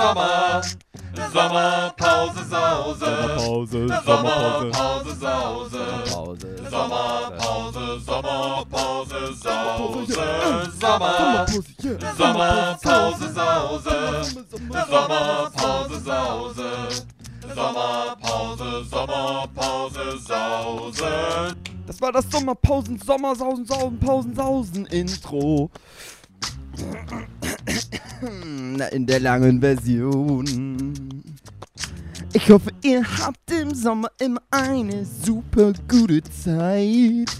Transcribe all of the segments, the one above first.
Sommer, Sommerpause, Sause. Sommerpause, Sommerpause, Sause. Pause. Sommerpause, Sommerpause, Sause. Sommer. Sommer, Sommerpause, Sause. Sommerpause, Sause. Sommerpause, Sommerpause, Sause. Das war das Sommerpausen, Sommersausen, Sausen, Pausen, Sausen Intro. Na, in der langen Version. Ich hoffe, ihr habt im Sommer immer eine super gute Zeit.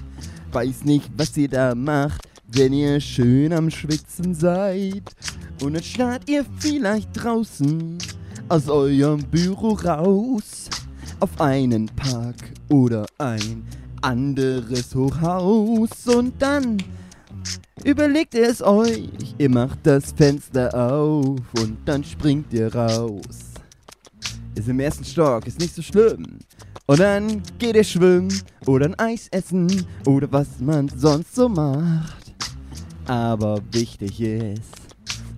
Weiß nicht, was ihr da macht, wenn ihr schön am Schwitzen seid. Und dann starrt ihr vielleicht draußen aus eurem Büro raus auf einen Park oder ein anderes Hochhaus und dann überlegt ihr es euch, ihr macht das Fenster auf und dann springt ihr raus. Ist im ersten Stock, ist nicht so schlimm. Und dann geht ihr schwimmen oder ein Eis essen oder was man sonst so macht. Aber wichtig ist,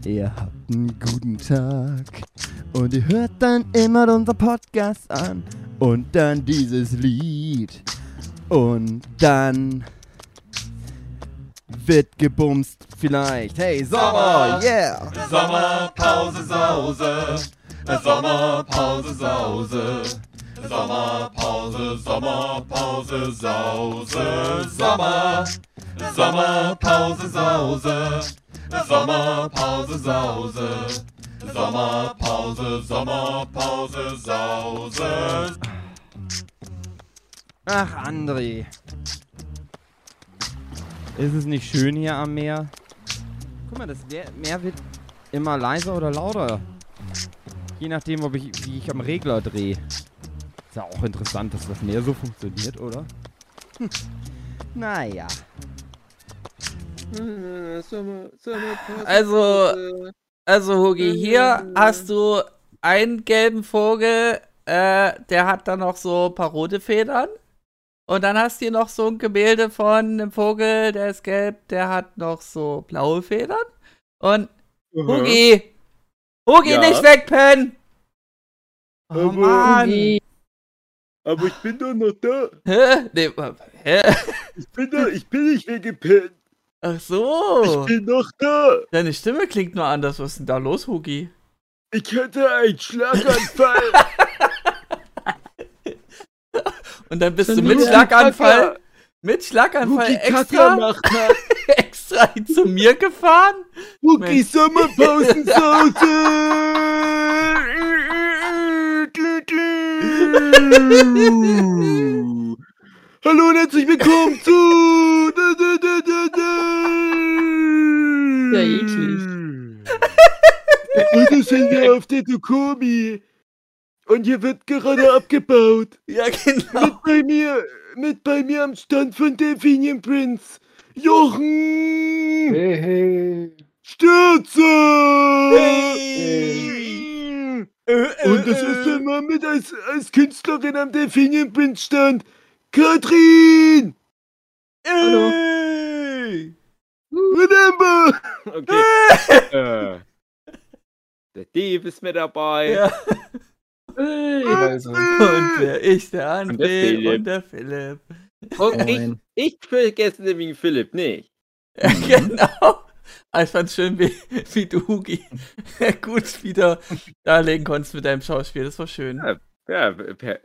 ihr habt einen guten Tag. Und ihr hört dann immer unseren Podcast an und dann dieses Lied. Und dann wird gebumst vielleicht. Hey, Sommer, yeah! Sommerpause, Sause. Sommerpause, Sause. Sommerpause, Sommerpause, Sause. Sommer, Sommerpause, Sause. Sommerpause, Sause. Sommerpause, Sommerpause, Sause. Ach, André. Ist es nicht schön hier am Meer? Guck mal, das Meer wird immer leiser oder lauter. Je nachdem, ob ich, wie ich am Regler drehe. Ist ja auch interessant, dass das Meer so funktioniert, oder? Hm. Naja. Also, also Hugi, hier hast du einen gelben Vogel, äh, der hat dann noch so ein paar rote Federn. Und dann hast du hier noch so ein Gemälde von einem Vogel, der ist gelb, der hat noch so blaue Federn. Und Hugi, Hugi, Ja? nicht wegpennen! Oh Aber Mann! Hugi. Aber ich bin doch noch da. Hä? Nee, hä? Ich bin da, ich bin nicht weggepennt. Ach so! Ich bin noch da. Deine Stimme klingt nur anders. Was ist denn da los, Hugi? Ich hatte einen Schlaganfall. Und dann bist du Dann mit Hugi Schlaganfall, mit Schlaganfall Kacker extra, extra zu mir gefahren? Hugi Sommerpausensause. Hallo und herzlich willkommen zu. Da, da, da, da, da. Ja, eklig. Heute sind wir auf der Dukomi. Und hier wird gerade abgebaut. Ja, genau. Mit bei mir, mit bei mir am Stand von Delphinium Prince. Jochen Hey, hey. Stürzer! Hey. Und das ist dann mal mit als, als Künstlerin am Delphinium Prince Stand. Katrin! Hallo. Hey. Remember! Okay. äh, der Dave ist mit dabei. Ja. Also. Und wer ich, der Und der André Philipp. und der Philipp. Und ich, ich vergesse nämlich Philipp nicht. Ja, genau. Ah, Ich fand's schön, wie, wie du Hugi gut wieder darlegen konntest mit deinem Schauspiel. Das war schön. Ja. Ja,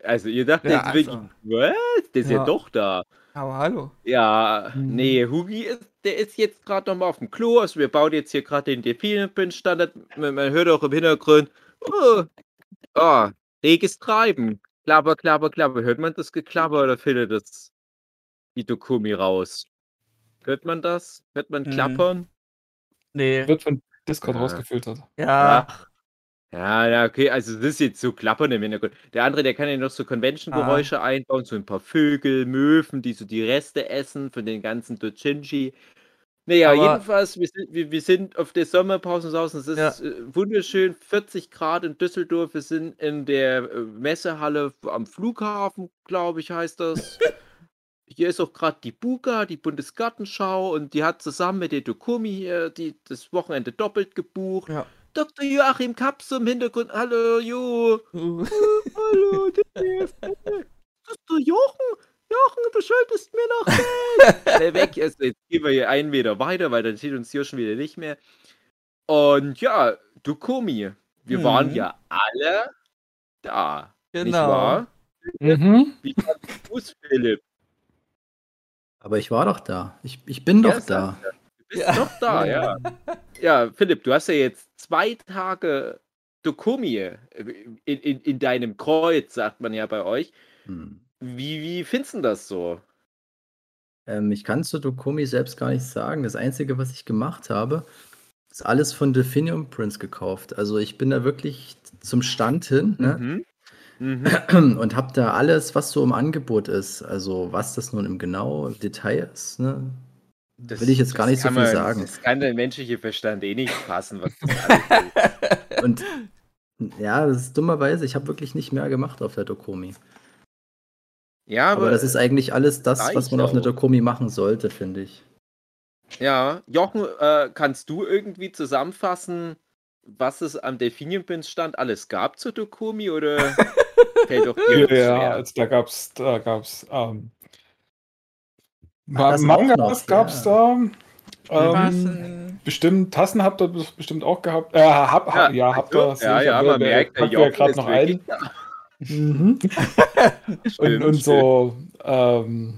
also ihr dachtet Ja, jetzt also. wirklich, was? Der ist ja. Ja. doch da. Aber hallo. Ja, Mhm. nee, Hugi ist, der ist jetzt gerade noch mal auf dem Klo. Also wir bauen jetzt hier gerade den Delfinenpin-Standard. Man, man hört auch im Hintergrund. Oh, oh, reges Treiben. Klapper, klapper, klapper. Hört man das Geklapper oder findet das die Dokumi raus? Hört man das? Hört man Mhm. klappern? Nee. Wird von Discord Ja. rausgefiltert. Ja. Ja, ja, okay, also das ist jetzt so klappern im Hintergrund. Der andere, der kann ja noch so Convention-Geräusche einbauen, so ein paar Vögel, Möwen, die so die Reste essen von den ganzen Dojinshi. Naja, Aber- jedenfalls, wir sind, wir, wir sind auf der Sommerpause draußen. Es ist Ja. äh, wunderschön, 40 Grad in Düsseldorf. Wir sind in der äh, Messehalle am Flughafen, glaube ich, heißt das. Hier ist auch gerade die Buga, die Bundesgartenschau, und die hat zusammen mit der Dokumi hier die, das Wochenende doppelt gebucht. Ja. Dr. Joachim Kaps im Hintergrund. Hallo, Jo. Hallo. Das ist der Jochen. Jochen, du schuldest mir noch Geld. Schnell weg. Also jetzt gehen wir hier einen Meter weiter, weil dann sieht uns hier schon wieder nicht mehr. Und ja, Dokumi. Wir waren Mhm. ja alle da. Nicht Genau. wahr? Mhm. Wie du's, Philipp? Aber ich war doch da. Ich, ich bin Ja, doch da. Du bist Ja. doch da, ja. Ja, Philipp, du hast ja jetzt zwei Tage Dokumi äh, in, in, in deinem Kreuz, sagt man ja bei euch. Hm. Wie, wie findest du das so? Ähm, ich kann zu Dokumi selbst gar nicht sagen. Das Einzige, was ich gemacht habe, ist alles von Definium Prince gekauft. Also ich bin da wirklich zum Stand hin ne? Mhm. Mhm. und habe da alles, was so im Angebot ist. Also was das nun im genau Detail ist, ne? Das- Will ich jetzt gar nicht so viel man- sagen. Das kann der menschliche Verstand eh nicht fassen, was. Und ja, das ist dummerweise, ich habe wirklich nicht mehr gemacht auf der Dokumi. Ja, aber, Aber das ist eigentlich alles das, was man auf einer auch. Dokumi machen sollte, finde ich. ja, Jochen, äh, kannst du irgendwie zusammenfassen, was es am Delfinienpins-Stand alles gab zur Dokumi oder fällt doch dir Ja, schwer? also da gab's, da gab's ähm, das auch Mangas gab's ja. da. Ähm, bestimmt, Tassen habt ihr bes- bestimmt auch gehabt. Äh, hab, hab, ja, habt ihr. ja, ja, wer- man merkt, der packt ja Jochen gerade noch wirklich ein. da. Mhm. und, und so ähm,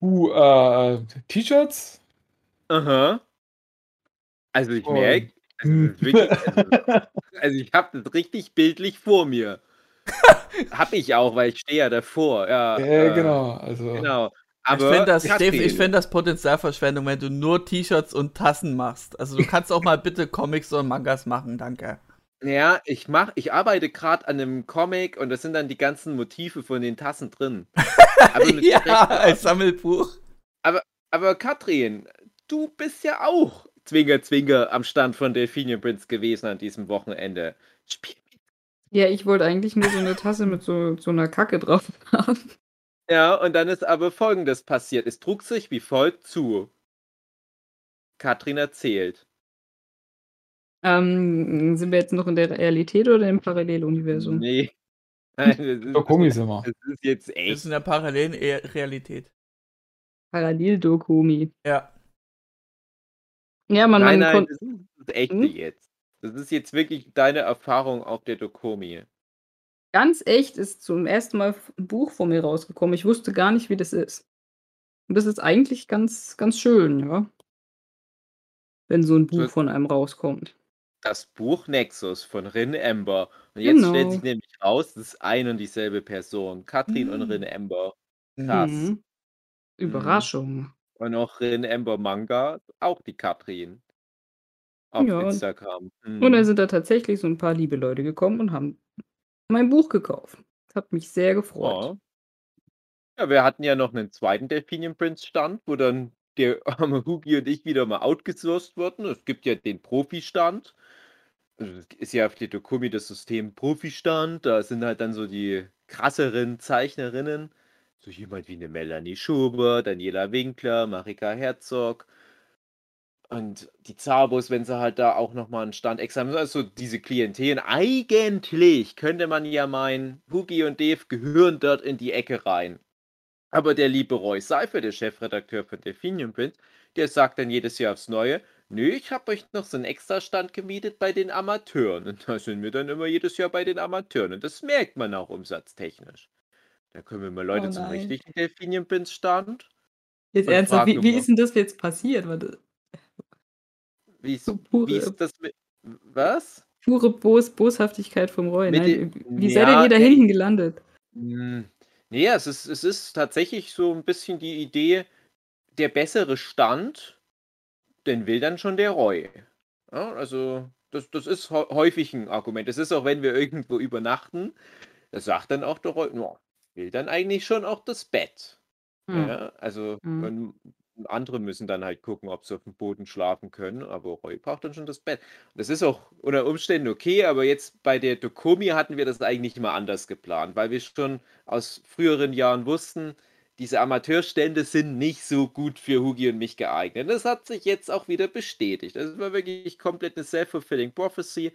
uh, äh, T-Shirts. Aha. Also ich merke, also, wirklich, also, also ich habe das richtig bildlich vor mir. hab ich auch, weil ich stehe ja davor. Ja, Äh, äh, genau, also. genau. Ich Aber finde das, ich find das Potenzialverschwendung, wenn du nur T-Shirts und Tassen machst. Also du kannst auch mal bitte Comics und Mangas machen, danke. Ja, ich mach, ich arbeite gerade an einem Comic und das sind dann die ganzen Motive von den Tassen drin. Aber mit ja, als Sammelbuch. Aber Katrin, du bist ja auch Zwinger, Zwinger am Stand von Delphinium Prince gewesen an diesem Wochenende. Spiel mit. Ja, ich wollte eigentlich nur so eine Tasse mit so, so einer Kacke drauf haben. Ja, und dann ist aber Folgendes passiert. Es trug sich wie folgt zu. Katrin erzählt. Ähm, sind wir jetzt noch in der Realität oder im Paralleluniversum? Nee. Nein, das ist, Dokumi sind wir. das ist jetzt Das ist echt. in der parallelen E- Realität. Parallel-Dokumi. Ja. Ja, man, Nein, man nein, das ist das echte Hm? jetzt. Das ist jetzt wirklich deine Erfahrung auf der Dokomi. ganz echt ist zum ersten Mal ein Buch von mir rausgekommen. Ich wusste gar nicht, wie das ist. Und das ist eigentlich ganz, ganz schön, ja. Wenn so ein Buch von einem rauskommt. Das Buch Nexus von Rin Ember. Und jetzt stellt Genau. sich nämlich raus, das ist ein und dieselbe Person. Katrin und Hm. Rin Ember. Krass. Mhm. Überraschung. Und auch Rin Ember Manga, auch die Katrin. Auf Ja, und- Instagram. Mhm. Und dann sind da tatsächlich so ein paar liebe Leute gekommen und haben mein Buch gekauft. Das hat mich sehr gefreut. Ja. ja, wir hatten ja noch einen zweiten Delphinium Prince Stand, wo dann der arme Hugi und ich wieder mal outgesourced wurden. Es gibt ja den Profi-Stand. Also ist ja auf der Dokumi das System Profi-Stand. Da sind halt dann so die krasseren Zeichnerinnen. So jemand wie eine Melanie Schubert, Daniela Winkler, Marika Herzog. Und die Zabos, wenn sie halt da auch nochmal einen Stand extra haben, also diese Klientel. Eigentlich könnte man ja meinen, Hugi und Dave gehören dort in die Ecke rein. Aber der liebe Roy Seifer, der Chefredakteur von Delphinium Print, der sagt dann jedes Jahr aufs Neue, nö, ich habe euch noch so einen Extrastand gemietet bei den Amateuren. Und da sind wir dann immer jedes Jahr bei den Amateuren. Und das merkt man auch umsatztechnisch. Da können wir mal Leute Oh zum richtigen Delphinium Print Stand. Jetzt ernsthaft, wie, wie ist denn das jetzt passiert? Wie ist, so pure, wie ist das mit. Was? pure Bos Boshaftigkeit vom Roy. Nein, den- wie seid ihr Ja, da hinten gelandet? Hm, Nee, es ist, es ist tatsächlich so ein bisschen die Idee, der bessere Stand, den will dann schon der Roy. Ja, also, das, das ist hä- häufig ein Argument. Das ist auch, wenn wir irgendwo übernachten, da sagt dann auch der Roy, ja, will dann eigentlich schon auch das Bett. Hm. Ja, also, Mhm. und andere müssen dann halt gucken, ob sie auf dem Boden schlafen können, aber Roy braucht dann schon das Bett. Das ist auch unter Umständen okay, aber jetzt bei der Dokomi hatten wir das eigentlich immer anders geplant, weil wir schon aus früheren Jahren wussten, diese Amateurstände sind nicht so gut für Hugi und mich geeignet. Das hat sich jetzt auch wieder bestätigt. Das war wirklich komplett eine self-fulfilling prophecy.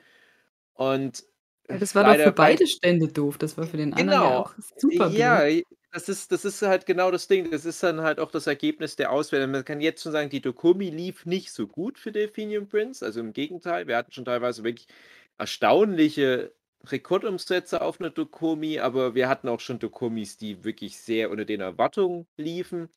Und Ja, das war doch für bei- beide Stände doof. Das war für den anderen ja Genau. auch super blöd. Das ist, das ist halt genau das Ding. Das ist dann halt auch das Ergebnis der Auswertung. Man kann jetzt schon sagen, die Dokumi lief nicht so gut für Delphinium Prince. Also im Gegenteil, wir hatten schon teilweise wirklich erstaunliche Rekordumsätze auf eine Dokumi, aber wir hatten auch schon Dokumis, die wirklich sehr unter den Erwartungen liefen.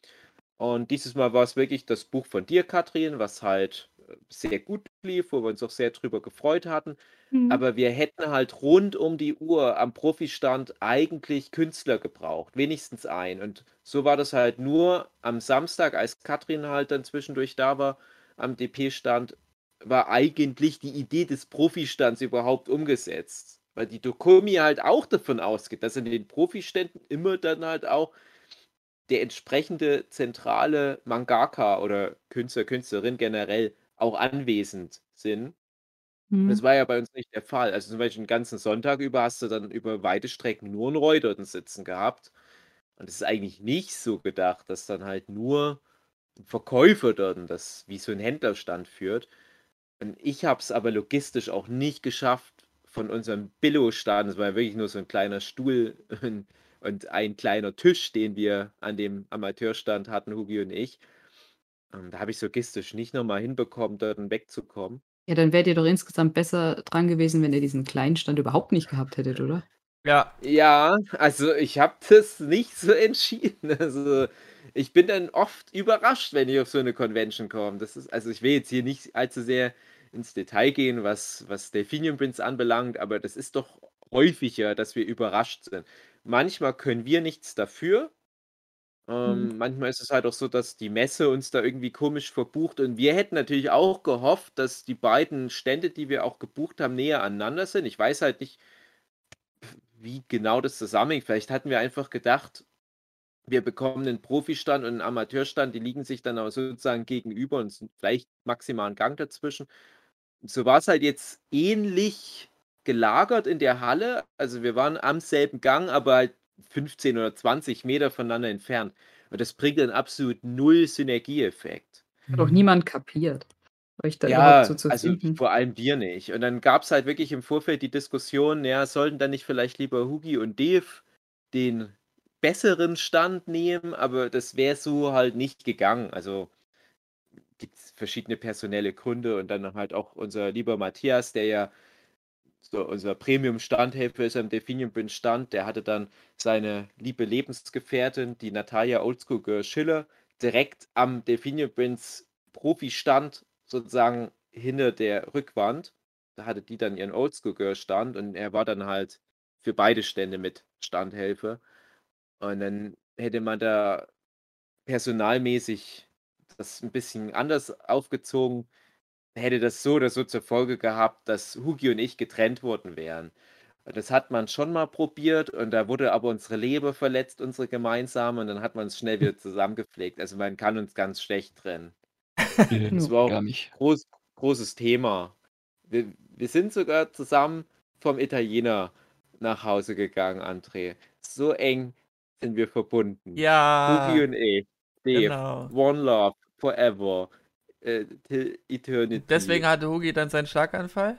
Und dieses Mal war es wirklich das Buch von dir, Katrin, was halt äh, sehr gut lief, wo wir uns auch sehr drüber gefreut hatten. Mhm. Aber wir hätten halt rund um die Uhr am Profistand eigentlich Künstler gebraucht, wenigstens ein. Und so war das halt nur am Samstag, als Katrin halt dann zwischendurch da war, am DP-Stand, war eigentlich die Idee des Profistands überhaupt umgesetzt. Weil die Dokumi halt auch davon ausgeht, dass in den Profiständen immer dann halt auch der entsprechende zentrale Mangaka oder Künstler, Künstlerin generell auch anwesend sind. Mhm. Das war ja bei uns nicht der Fall. Also zum Beispiel den ganzen Sonntag über hast du dann über weite Strecken nur einen Roy dort sitzen gehabt. Und es ist eigentlich nicht so gedacht, dass dann halt nur ein Verkäufer dort das wie so ein Händlerstand führt. Und ich habe es aber logistisch auch nicht geschafft, von unserem Billo-Stand, es war ja wirklich nur so ein kleiner Stuhl und, und ein kleiner Tisch, den wir an dem Amateurstand hatten, Hugi und ich. Ähm, da habe ich es logistisch nicht nochmal hinbekommen, dort wegzukommen. Ja, dann wärt ihr doch insgesamt besser dran gewesen, wenn ihr diesen kleinen Stand überhaupt nicht gehabt hättet, oder? Ja, Ja, also ich habe das nicht so entschieden. Also ich bin dann oft überrascht, wenn ich auf so eine Convention komme. Das ist, also ich will jetzt hier nicht allzu sehr ins Detail gehen, was, was Delphinium Prince anbelangt, aber das ist doch häufiger, dass wir überrascht sind. Manchmal können wir nichts dafür. Ähm, Mhm. Manchmal ist es halt auch so, dass die Messe uns da irgendwie komisch verbucht und wir hätten natürlich auch gehofft, dass die beiden Stände, die wir auch gebucht haben, näher aneinander sind. Ich weiß halt nicht, wie genau das zusammenhängt. Vielleicht hatten wir einfach gedacht, wir bekommen einen Profistand und einen Amateurstand, die liegen sich dann aber sozusagen gegenüber und sind vielleicht maximal einen Gang dazwischen. So war es halt jetzt ähnlich gelagert in der Halle. Also wir waren am selben Gang, aber halt 15 oder 20 Meter voneinander entfernt. Und das bringt einen absolut null Synergieeffekt. Hat auch niemand kapiert. Euch da Ja, überhaupt so zu also finden. vor allem wir nicht. Und dann gab es halt wirklich im Vorfeld die Diskussion, ja, sollten dann nicht vielleicht lieber Hugi und Dave den besseren Stand nehmen, aber das wäre so halt nicht gegangen. Also gibt es verschiedene personelle Gründe und dann halt auch unser lieber Matthias, der ja so unser Premium-Standhelfer ist am Delphinium Prince Stand, der hatte dann seine liebe Lebensgefährtin, die Natalia Oldschool Girl Schiller, direkt am Delphinium Prince Profi-Stand sozusagen hinter der Rückwand. Da hatte die dann ihren Oldschool Girl Stand und er war dann halt für beide Stände mit Standhelfer. Und dann hätte man da personalmäßig das ein bisschen anders aufgezogen, hätte das so oder so zur Folge gehabt, dass Hugi und ich getrennt worden wären. Das hat man schon mal probiert und da wurde aber unsere Leber verletzt, unsere gemeinsame, und dann hat man es schnell wieder zusammengepflegt. Also man kann uns ganz schlecht trennen. Das war auch ein groß, großes Thema. Wir, wir sind sogar zusammen vom Italiener nach Hause gegangen, André. So eng sind wir verbunden. ja, Hugi und ich, Dave, genau. One Love, Forever, äh, Eternity. Deswegen hatte Hugi dann seinen Schlaganfall?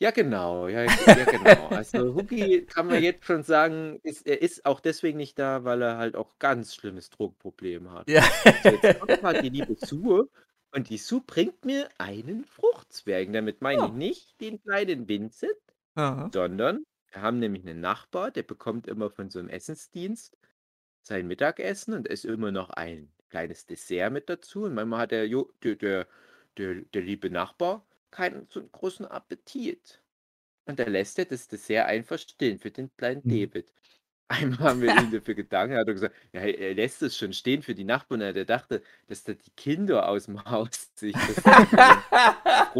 Ja, genau, ja, ja, genau. Also Hugi kann man jetzt schon sagen, ist, er ist auch deswegen nicht da, weil er halt auch ganz schlimmes Druckproblem hat. Ja. So, jetzt kommt mal die liebe Sue und die Sue bringt mir einen Fruchtzwerg. Damit meine Oh. ich nicht den kleinen Vincent, Aha. sondern wir haben nämlich einen Nachbar, der bekommt immer von so einem Essensdienst sein Mittagessen und ist immer noch ein kleines Dessert mit dazu. Und manchmal hat der, Jo- der, der, der, der liebe Nachbar keinen so großen Appetit. Und da lässt er das Dessert einfach stehen für den kleinen Mhm. David. Einmal haben wir ihn dafür gedankt, er hat gesagt, ja, er lässt es schon stehen für die Nachbarn. Er dachte, dass da die Kinder aus dem Haus sich das.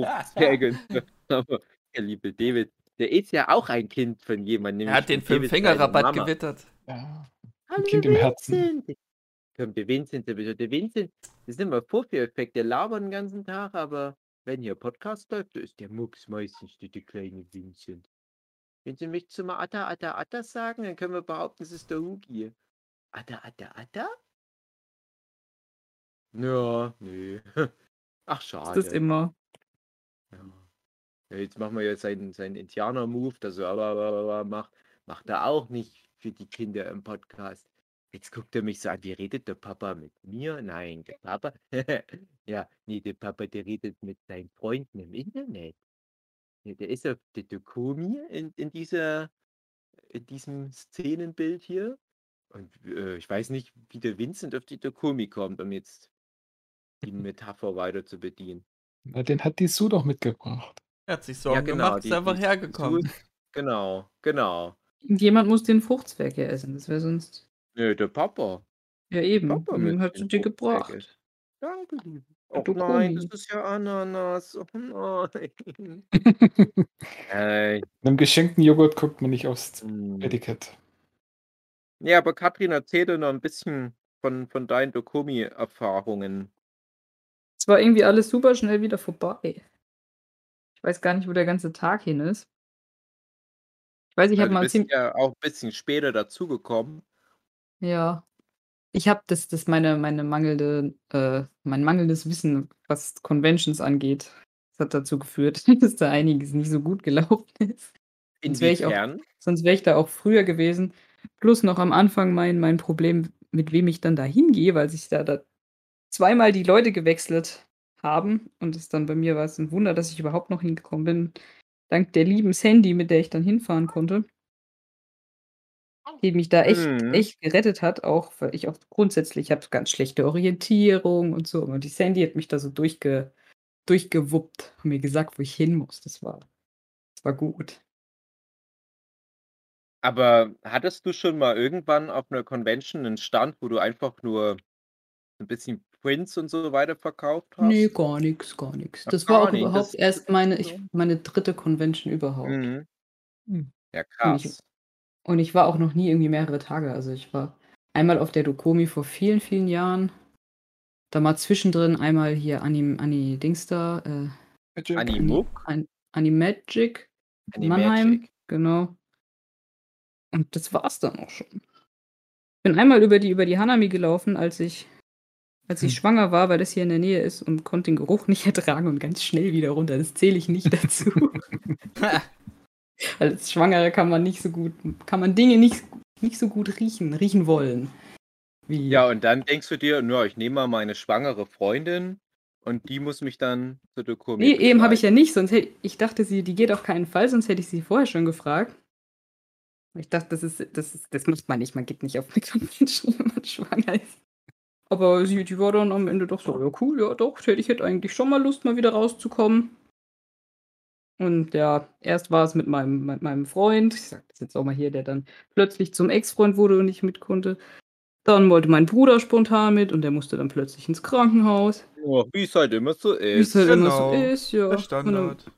Aber der liebe David, der ist ja auch ein Kind von jemandem. Er hat den Fünf-Finger-Rabatt gewittert. Ja, Hallo, Kind im Herzen. Kommt der Vincent, der, der Vincent, das ist immer Vorführeffekt, der labert den ganzen Tag, aber wenn hier Podcast läuft, ist der Mucks meistens die, die kleine Vincent. Wenn Sie mich zum Atta, Atta, Atta sagen, dann können wir behaupten, es ist der Hugi. Atta, Atta, Atta? Ja, nee. Ach, Das schade. ist immer. Ja. Ja, jetzt machen wir ja seinen, seinen Indianer-Move, dass er macht. Macht er auch nicht für die Kinder im Podcast. Jetzt guckt er mich so an, wie redet der Papa mit mir? Nein, der Papa. ja, nee, der Papa, der redet mit seinen Freunden im Internet. Ja, der ist auf der Dokumi in, in, dieser, in diesem Szenenbild hier. Und äh, ich weiß nicht, wie der Vincent auf die Dokumi kommt, um jetzt die Metapher weiter zu bedienen. Na, den hat die Sue doch mitgebracht. Er hat sich Sorgen gemacht, ist die- einfach die hergekommen. Sue- Genau, genau. Jemand muss den Fruchtzwerg ja essen. Das wäre sonst. Nö, der Papa. Ja, eben. Papa mit den hat sie den dir Fruchtzwerg gebracht. ist. Danke, liebe. Oh nein, das ist ja Ananas. Oh nein. äh, Einem geschenkten Joghurt guckt man nicht aufs hm. Etikett. ja, aber Katrin, erzähl dir noch ein bisschen von, von deinen Dokumi-Erfahrungen. Es war irgendwie alles super schnell wieder vorbei. Ich weiß gar nicht, wo der ganze Tag hin ist. Ich weiß, ich Also, habe du mal bist ziemlich. ja auch ein bisschen später dazugekommen. Ja. Ich habe das, das meine, meine mangelnde, äh, mein mangelndes Wissen, was Conventions angeht, das hat dazu geführt, dass da einiges nicht so gut gelaufen ist. Sonst wäre ich auch, sonst wäre ich da auch früher gewesen. Plus noch am Anfang mein, mein Problem, mit wem ich dann da hingehe, weil sich da, da zweimal die Leute gewechselt haben. Und es dann bei mir war es ein Wunder, dass ich überhaupt noch hingekommen bin. Dank der lieben Sandy, mit der ich dann hinfahren konnte. Die mich da echt, Mhm. echt gerettet hat, auch weil ich auch grundsätzlich habe ganz schlechte Orientierung und so. Und die Sandy hat mich da so durchge, durchgewuppt und mir gesagt, wo ich hin muss. Das war, das war gut. Aber hattest du schon mal irgendwann auf einer Convention einen Stand, wo du einfach nur ein bisschen Prints und so weiter verkauft hast? Nee, gar nichts, gar nichts. Ach, Das war gar auch nicht, überhaupt das- erst meine, ich, meine dritte Convention überhaupt. Mhm. Mhm. Ja, krass. Und ich war auch noch nie irgendwie mehrere Tage. Also ich war einmal auf der Dokomi vor vielen, vielen Jahren. Da mal zwischendrin einmal hier Anim, Ani Dings da, äh, Magic. Animuk? An, Animagic, Animagic. Mannheim, genau. Und das war's dann auch schon. Bin einmal über die, über die Hanami gelaufen, als ich, als ich Hm. schwanger war, weil das hier in der Nähe ist und konnte den Geruch nicht ertragen und ganz schnell wieder runter. Das zähle ich nicht dazu. Als Schwangere kann man nicht so gut, kann man Dinge nicht, nicht so gut riechen, riechen wollen. Wie, Ja, und dann denkst du dir, ja, ich nehme mal meine schwangere Freundin und die muss mich dann zur Dokumie nee, eben habe ich ja nicht, sonst hätte ich dachte sie, die geht auf keinen Fall, sonst hätte ich sie vorher schon gefragt. Ich dachte, das ist, das ist, das macht man nicht, man geht nicht auf Convention, wenn man schwanger ist. Aber sie, die war dann am Ende doch so, ja cool, ja doch, ich hätte eigentlich schon mal Lust, mal wieder rauszukommen. Und ja, erst war es mit meinem, mit meinem Freund, ich sag das jetzt auch mal hier, der dann plötzlich zum Ex-Freund wurde und nicht mit konnte. Dann wollte mein Bruder spontan mit und der musste dann plötzlich ins Krankenhaus. Ja, wie es halt immer so Wie es ist. halt immer so genau. ist, ja. Der Standard. dann,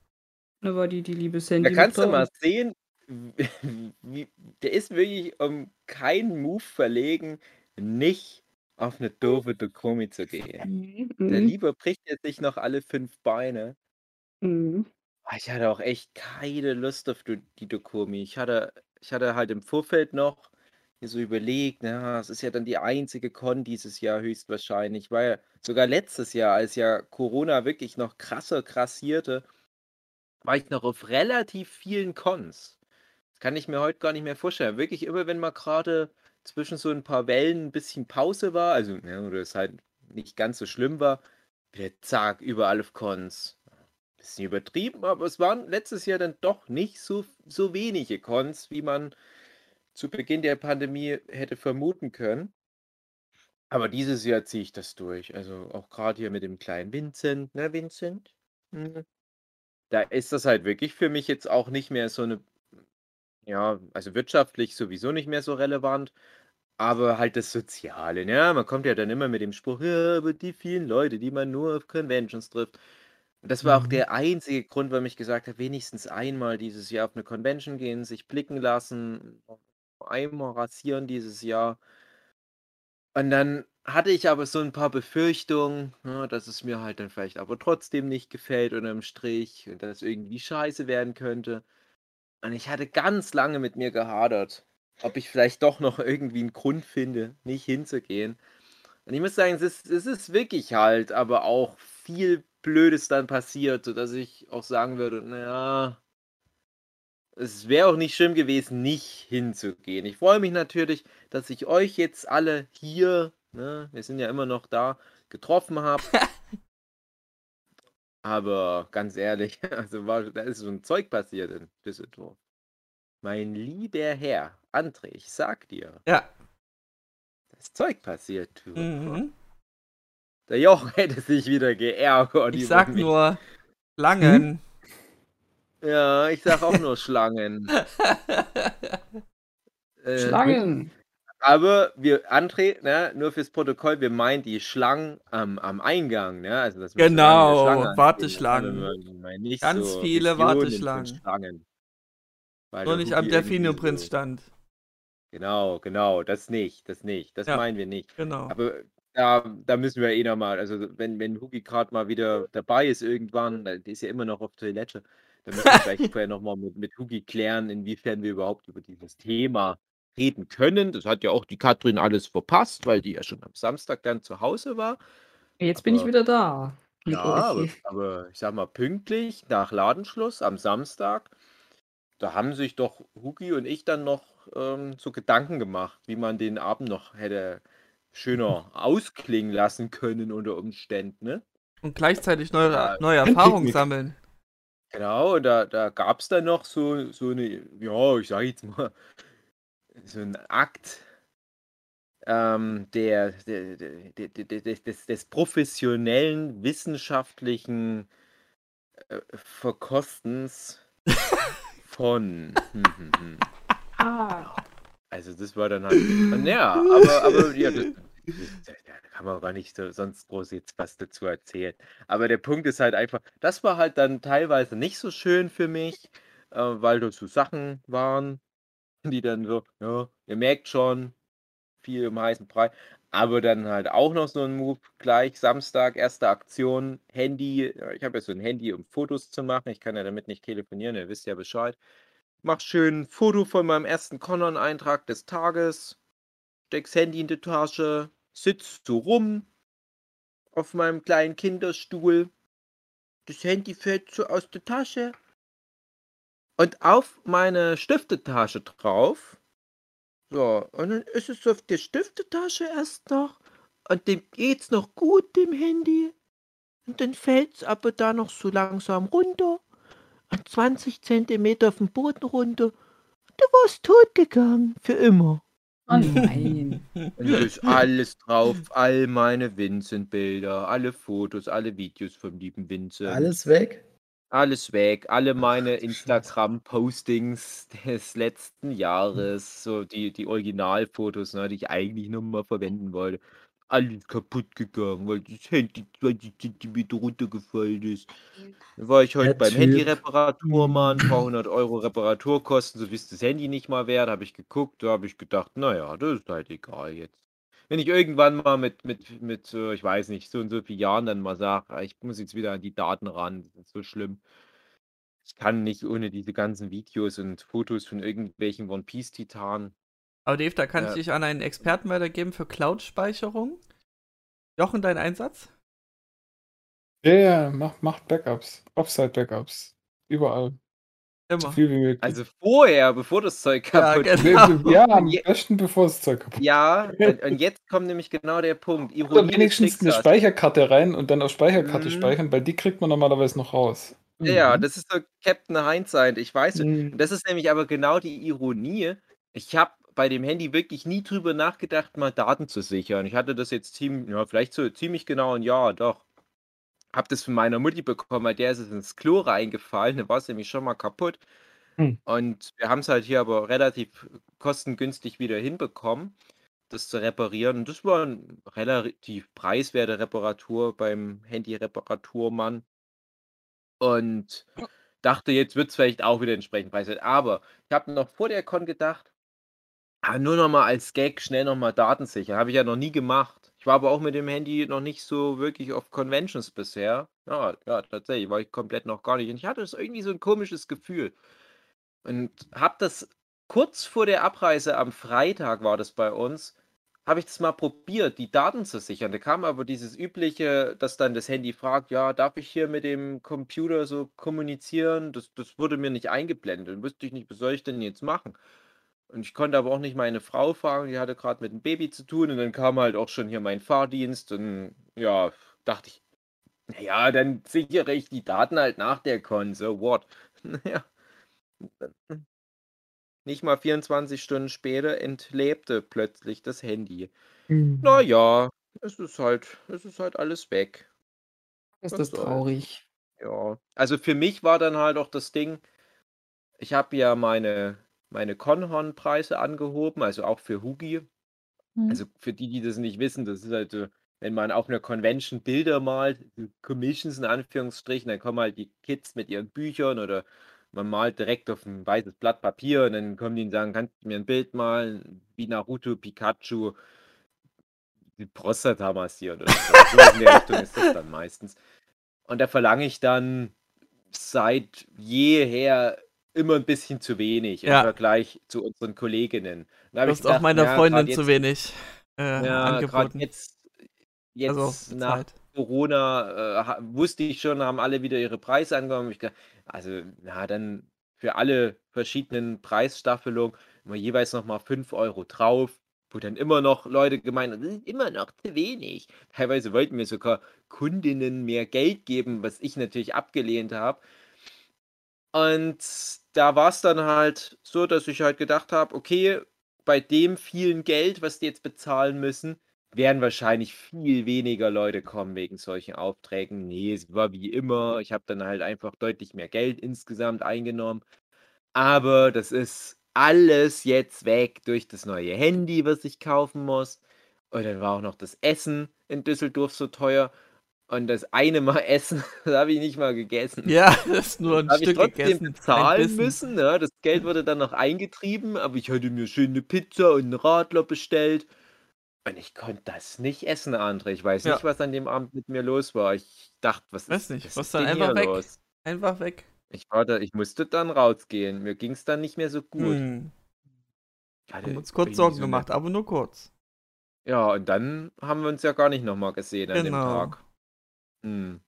da war die, die liebe Sandy. Da kannst du mal sehen, wie, der ist wirklich um keinen Move verlegen, nicht auf eine doofe Dokomi zu gehen. Mhm, Der mhm, Lieber bricht jetzt sich noch alle fünf Beine. mhm. Ah, Ich hatte auch echt keine Lust auf die Dokomi. Ich hatte, ich hatte halt im Vorfeld noch mir so überlegt, na, es ist ja dann die einzige Con dieses Jahr höchstwahrscheinlich, weil sogar letztes Jahr, als ja Corona wirklich noch krasser krassierte, war ich noch auf relativ vielen Cons. Das kann ich mir heute gar nicht mehr vorstellen. Wirklich immer, wenn mal gerade zwischen so ein paar Wellen ein bisschen Pause war, also ja, oder es halt nicht ganz so schlimm war, wieder zack, überall auf Cons. Bisschen übertrieben, aber es waren letztes Jahr dann doch nicht so, so wenige Cons, wie man zu Beginn der Pandemie hätte vermuten können. Aber dieses Jahr ziehe ich das durch. Also auch gerade hier mit dem kleinen Vincent, ne, Vincent? Mhm. Da ist das halt wirklich für mich jetzt auch nicht mehr so eine, ja, also wirtschaftlich sowieso nicht mehr so relevant, aber halt das Soziale, ne? Man kommt ja dann immer mit dem Spruch, ja, aber die vielen Leute, die man nur auf Conventions trifft. Und das war auch Mhm. der einzige Grund, warum ich gesagt habe, wenigstens einmal dieses Jahr auf eine Convention gehen, sich blicken lassen, einmal rasieren dieses Jahr. Und dann hatte ich aber so ein paar Befürchtungen, ja, dass es mir halt dann vielleicht aber trotzdem nicht gefällt unterm Strich und dass es irgendwie scheiße werden könnte. Und ich hatte ganz lange mit mir gehadert. ob ich vielleicht doch noch irgendwie einen Grund finde, nicht hinzugehen. Und ich muss sagen, es ist, es ist wirklich halt, aber auch viel Blödes dann passiert, sodass ich auch sagen würde, naja, es wäre auch nicht schlimm gewesen, nicht hinzugehen. Ich freue mich natürlich, dass ich euch jetzt alle hier, ne, wir sind ja immer noch da, getroffen habe. Aber ganz ehrlich, also war, da ist so ein Zeug passiert in Düsseldorf. Mein lieber Herr, André, ich sag dir, Ja. das Zeug passiert. Mhm. Der Joch hätte sich wieder geärgert. Ich sag mich. nur Langen. Ja, ich sag auch nur Schlangen. Äh, Schlangen. Aber wir, André, ne, nur fürs Protokoll, wir meinen die Schlangen am, am Eingang, ne? Also, dass Genau, Schlangen Schlange Warteschlangen. anstehen. Also, Ganz so viele Warteschlangen. Schlangen. Nur nicht am Delfinio-Prinz so- stand. Genau, genau, das nicht, das nicht. Das Ja. meinen wir nicht. Genau. Aber da, da müssen wir eh nochmal, also wenn, wenn Hugi gerade mal wieder dabei ist irgendwann, der ist ja immer noch auf Toilette, dann müssen wir vielleicht vorher nochmal mit, mit Hugi klären, inwiefern wir überhaupt über dieses Thema reden können. Das hat ja auch die Katrin alles verpasst, weil die ja schon am Samstag dann zu Hause war. Jetzt bin ich Aber- wieder da. Ja, aber, aber ich sag mal, pünktlich nach Ladenschluss am Samstag, da haben sich doch Hugi und ich dann noch ähm, so Gedanken gemacht, wie man den Abend noch hätte schöner ausklingen lassen können unter Umständen. Ne? Und gleichzeitig neue, Ja, neue Erfahrungen sammeln. Genau, da, da gab es dann noch so, so eine, ja, ich sag jetzt mal, so einen Akt ähm, der, der, der, der, der, des, des, des professionellen wissenschaftlichen äh, Verkostens von. Hm, hm, hm. Ah, Also das war dann halt. Ja, aber, aber ja, das, da kann man gar nicht so, sonst groß jetzt was dazu erzählen. Aber der Punkt ist halt einfach, das war halt dann teilweise nicht so schön für mich, äh, weil da so Sachen waren, die dann so, ja, ihr merkt schon, viel im heißen Brei. Aber dann halt auch noch so ein Move, gleich Samstag, erste Aktion, Handy. Ich habe ja so ein Handy, um Fotos zu machen. Ich kann ja damit nicht telefonieren, ihr wisst ja Bescheid. Mach schön ein Foto von meinem ersten Conan-Eintrag des Tages. Steck's Handy in die Tasche. Sitzt so rum. Auf meinem kleinen Kinderstuhl. Das Handy fällt so aus der Tasche. Und auf meine Stiftetasche drauf. So, und dann ist es auf der Stiftetasche erst noch. Und dem geht's noch gut, dem Handy. Und dann fällt's aber da noch so langsam runter. Und 20 Zentimeter auf den Boden runter. Du warst tot gegangen. Für immer. Oh nein. Und da ist alles drauf. All meine Vincent-Bilder, alle Fotos, alle Videos vom lieben Vincent. Alles weg? Alles weg, alle meine Instagram-Postings des letzten Jahres, so die, die Originalfotos, ne, die ich eigentlich noch mal verwenden wollte. Alles kaputt gegangen, weil das Handy 20 Zentimeter runtergefallen ist. Da war ich heute Der beim Typ. Handy-Reparaturmann, paar hundert Euro Reparaturkosten, so wie es das Handy nicht mal wert, habe ich geguckt, da habe ich gedacht, naja, das ist halt egal jetzt. Wenn ich irgendwann mal mit, mit, mit, ich weiß nicht, so und so vielen Jahren dann mal sage, ich muss jetzt wieder an die Daten ran, das ist so schlimm. Ich kann nicht ohne diese ganzen Videos und Fotos von irgendwelchen One Piece-Titanen. Aber Dave, da kann Ja. ich dich an einen Experten weitergeben für Cloud-Speicherung. Jochen, dein Einsatz? Ja, ja, macht, macht Backups. Offside-Backups. Überall. So Immer. viel wie möglich. Also vorher, bevor das Zeug Ja, kaputt ist. genau. ja, am besten bevor das Zeug kaputt Ja, und, jetzt kommt nämlich genau der Punkt. Oder Ironie des wenigstens eine. Speicherkarte rein und dann auf Speicherkarte Mhm. speichern, weil die kriegt man normalerweise noch raus. Ja, ja, Mhm. das ist so Captain Hindsight. Ich weiß, Mhm. das ist nämlich aber genau die Ironie. Ich habe bei dem Handy wirklich nie drüber nachgedacht, mal Daten zu sichern. Ich hatte das jetzt ziemlich, ja, vielleicht so ziemlich genau ein Jahr, doch. Hab das von meiner Mutti bekommen, weil der ist es ins Klo reingefallen. Da war es nämlich schon mal kaputt. Hm. Und wir haben es halt hier aber relativ kostengünstig wieder hinbekommen, das zu reparieren. Und das war eine relativ preiswerte Reparatur beim Handy-Reparaturmann. Und dachte, jetzt wird es vielleicht auch wieder entsprechend preiswert. Aber ich habe noch vor der Con gedacht, ah, nur noch mal als Gag schnell noch mal Daten sichern. Habe ich ja noch nie gemacht. Ich war aber auch mit dem Handy noch nicht so wirklich auf Conventions bisher. Ja, ja, tatsächlich war ich komplett noch gar nicht. Und ich hatte so irgendwie so ein komisches Gefühl. Und habe das kurz vor der Abreise am Freitag war das bei uns, habe ich das mal probiert, die Daten zu sichern. Da kam aber dieses übliche, dass dann das Handy fragt: „Ja, darf ich hier mit dem Computer so kommunizieren?“ Das das wurde mir nicht eingeblendet. Dann wusste ich nicht, was soll ich denn jetzt machen? Und ich konnte aber auch nicht meine Frau fragen, die hatte gerade mit 'm Baby zu tun und dann kam halt auch schon hier mein Fahrdienst und ja, dachte ich: „Na ja, dann sichere ich die Daten halt nach der Con, so what?“ Na ja. Nicht mal 24 Stunden später entlebte plötzlich das Handy. Mhm. Na ja, es ist halt es ist halt alles weg. Ist das soll's. traurig. Ja. Also, für mich war dann halt auch das Ding ich habe ja meine meine Conhorn-Preise angehoben, also auch für Hugi. Mhm. Also, für die, die das nicht wissen, das ist halt so, wenn man auf 'ner Convention Bilder malt, so Commissions in Anführungsstrichen, dann kommen halt die Kids mit ihren Büchern oder man malt direkt auf 'n weißes Blatt Papier und dann kommen die und sagen: „Kannst du mir 'n Bild malen, wie Naruto Pikachu die Prostata massiert“ oder so. So in der Richtung ist das dann meistens. Und da verlange ich dann seit jeher immer 'n bisschen zu wenig im Ja. Vergleich zu unseren Kolleginnen. Da Du hast auch meiner ja, Freundin grad zu jetzt wenig, äh, ja, angeboten. jetzt jetzt Also, nach bezahlt. Corona, äh, wusste ich schon, haben alle wieder ihre Preise. Habe ich also, na, dann für alle verschiedenen Preisstaffelungen immer jeweils noch mal 5 € drauf, wo dann immer noch Leute gemeint haben: „Das ist immer noch zu wenig.“ Teilweise wollten mir sogar Kundinnen mehr Geld geben, was ich natürlich abgelehnt habe. Und da war's dann halt so, dass ich halt gedacht habe: „Okay, bei dem vielen Geld, was die jetzt bezahlen müssen, werden wahrscheinlich viel weniger Leute kommen wegen solchen Aufträgen.“ Ne, es war wie immer. Ich habe dann halt einfach deutlich mehr Geld insgesamt eingenommen. Aber das ist alles jetzt weg durch das neue Handy, was ich kaufen muss. Und dann war auch noch das Essen in Düsseldorf so teuer. Und das eine Mal Essen, das habe ich nicht mal gegessen. Ja, du hast nur 'n Das habe ich Stück trotzdem gegessen, ein bezahlen müssen, ne? Das Geld wurde dann noch eingetrieben, aber ich hatte mir schön 'ne Pizza und 'n Radler bestellt. Und ich konnte das nicht essen, André. Ich weiß Ja. nicht, was an dem Abend mit mir los war. Ich dachte: „Was Weiß ist nicht, was ist dann denn hier einfach weg. los?“ Einfach weg. Ich war da ich musste dann rausgehen. Mir ging's dann nicht mehr so gut. Ich hatte Haben uns kurz Sorgen so gemacht, aber nur kurz. Ja, und dann haben wir uns ja gar nicht noch mal gesehen an dem Genau. Tag. Mhm.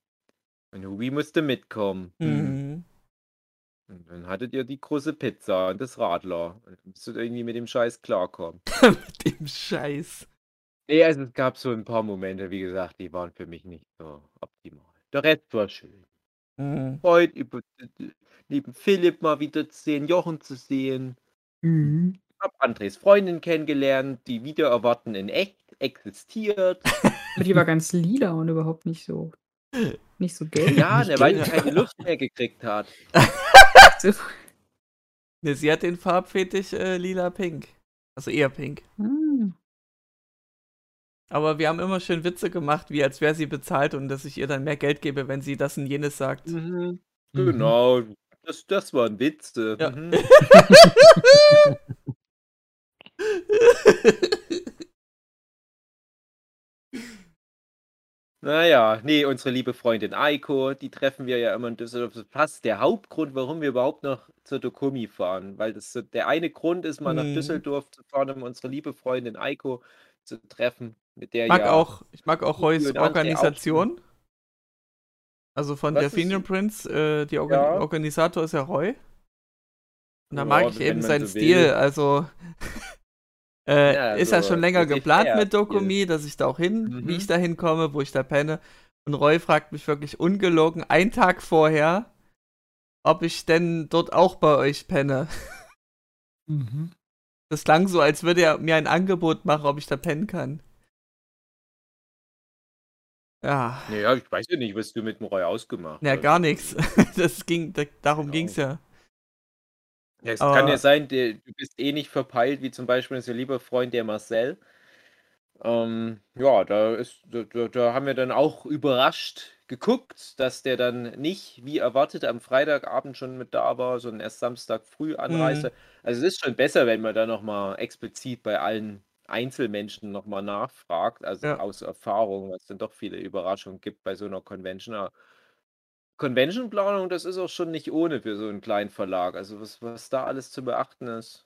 Und Hugi musste mitkommen. Mhm. Mhm. Und dann hattet ihr die große Pizza und das Radler und musstet irgendwie mit dem Scheiß klarkommen. Mit dem Scheiß. Ne, also, es gab so 'n paar Momente, wie gesagt, die waren für mich nicht so optimal. Der Rest war schön. Mhm. Freut über lieben Philipp mal wieder zu sehen, Jochen zu sehen. Mhm. Habe Andres Freundin kennengelernt, die wider Erwarten in echt existiert. Die war ganz lila und überhaupt nicht so nicht so gelb. Ja, ne, weil die gelb. keine Luft mehr gekriegt hat. Ne, sie hat den Farbfetisch, äh, lila-pink. Also eher pink. Ah. Aber wir haben immer schön Witze gemacht, wie als wäre sie bezahlt und dass ich ihr dann mehr Geld gebe, wenn sie das und jenes sagt. Mhm. Mhm. Genau, das das waren Witze. Ja. Mhm. Na ja, ne, unsere liebe Freundin Eiko, die treffen wir ja immer in Düsseldorf. Das ist fast der Hauptgrund, warum wir überhaupt noch zur Dokumi fahren, weil das so der eine Grund ist, mal nach Mhm. Düsseldorf zu fahren, um unsere liebe Freundin Eiko zu treffen, mit der Mag ja auch ich mag auch Hugi Roys und André auch schon Organisation. Also von Was der ist Prince, äh, die Organ Ja. Organisator ist ja Roy. Und da Ja, mag ich wenn eben man seinen so will. Stil. Also äh, Ja, ist ja so schon länger geplant mit. Dokumi, dass ich da auch hin wie Mhm. ich da hinkomme, wo ich da penne. Und Roy fragt mich wirklich ungelogen einen Tag vorher, ob ich denn dort auch bei euch penne. Mhm. Das klang so, als würde er mir ein Angebot machen, ob ich da pennen kann. Ja. Ne, ja, ich weiß ja nicht, was du mit dem Roy ausgemacht Ja, hast. gar nix. Das ging da darum Genau. ging's ja. Ja, es kann ja Aber sein, der du bist eh nicht verpeilt, wie zum Beispiel unser lieber Freund, der Marcel. Ähm, ja, da ist da da haben wir dann auch überrascht geguckt, dass der dann nicht, wie erwartet, am Freitagabend schon mit da war, sondern erst Samstag früh Mhm. anreiste. Also, es ist schon besser, wenn man da noch mal explizit bei allen Einzelmenschen noch mal nachfragt, also Ja. aus Erfahrung, weil's dann doch viele Überraschungen gibt bei so 'ner Convention. Convention-Planung, das ist auch schon nicht ohne für so 'n kleinen Verlag. Also, was was da alles zu beachten ist.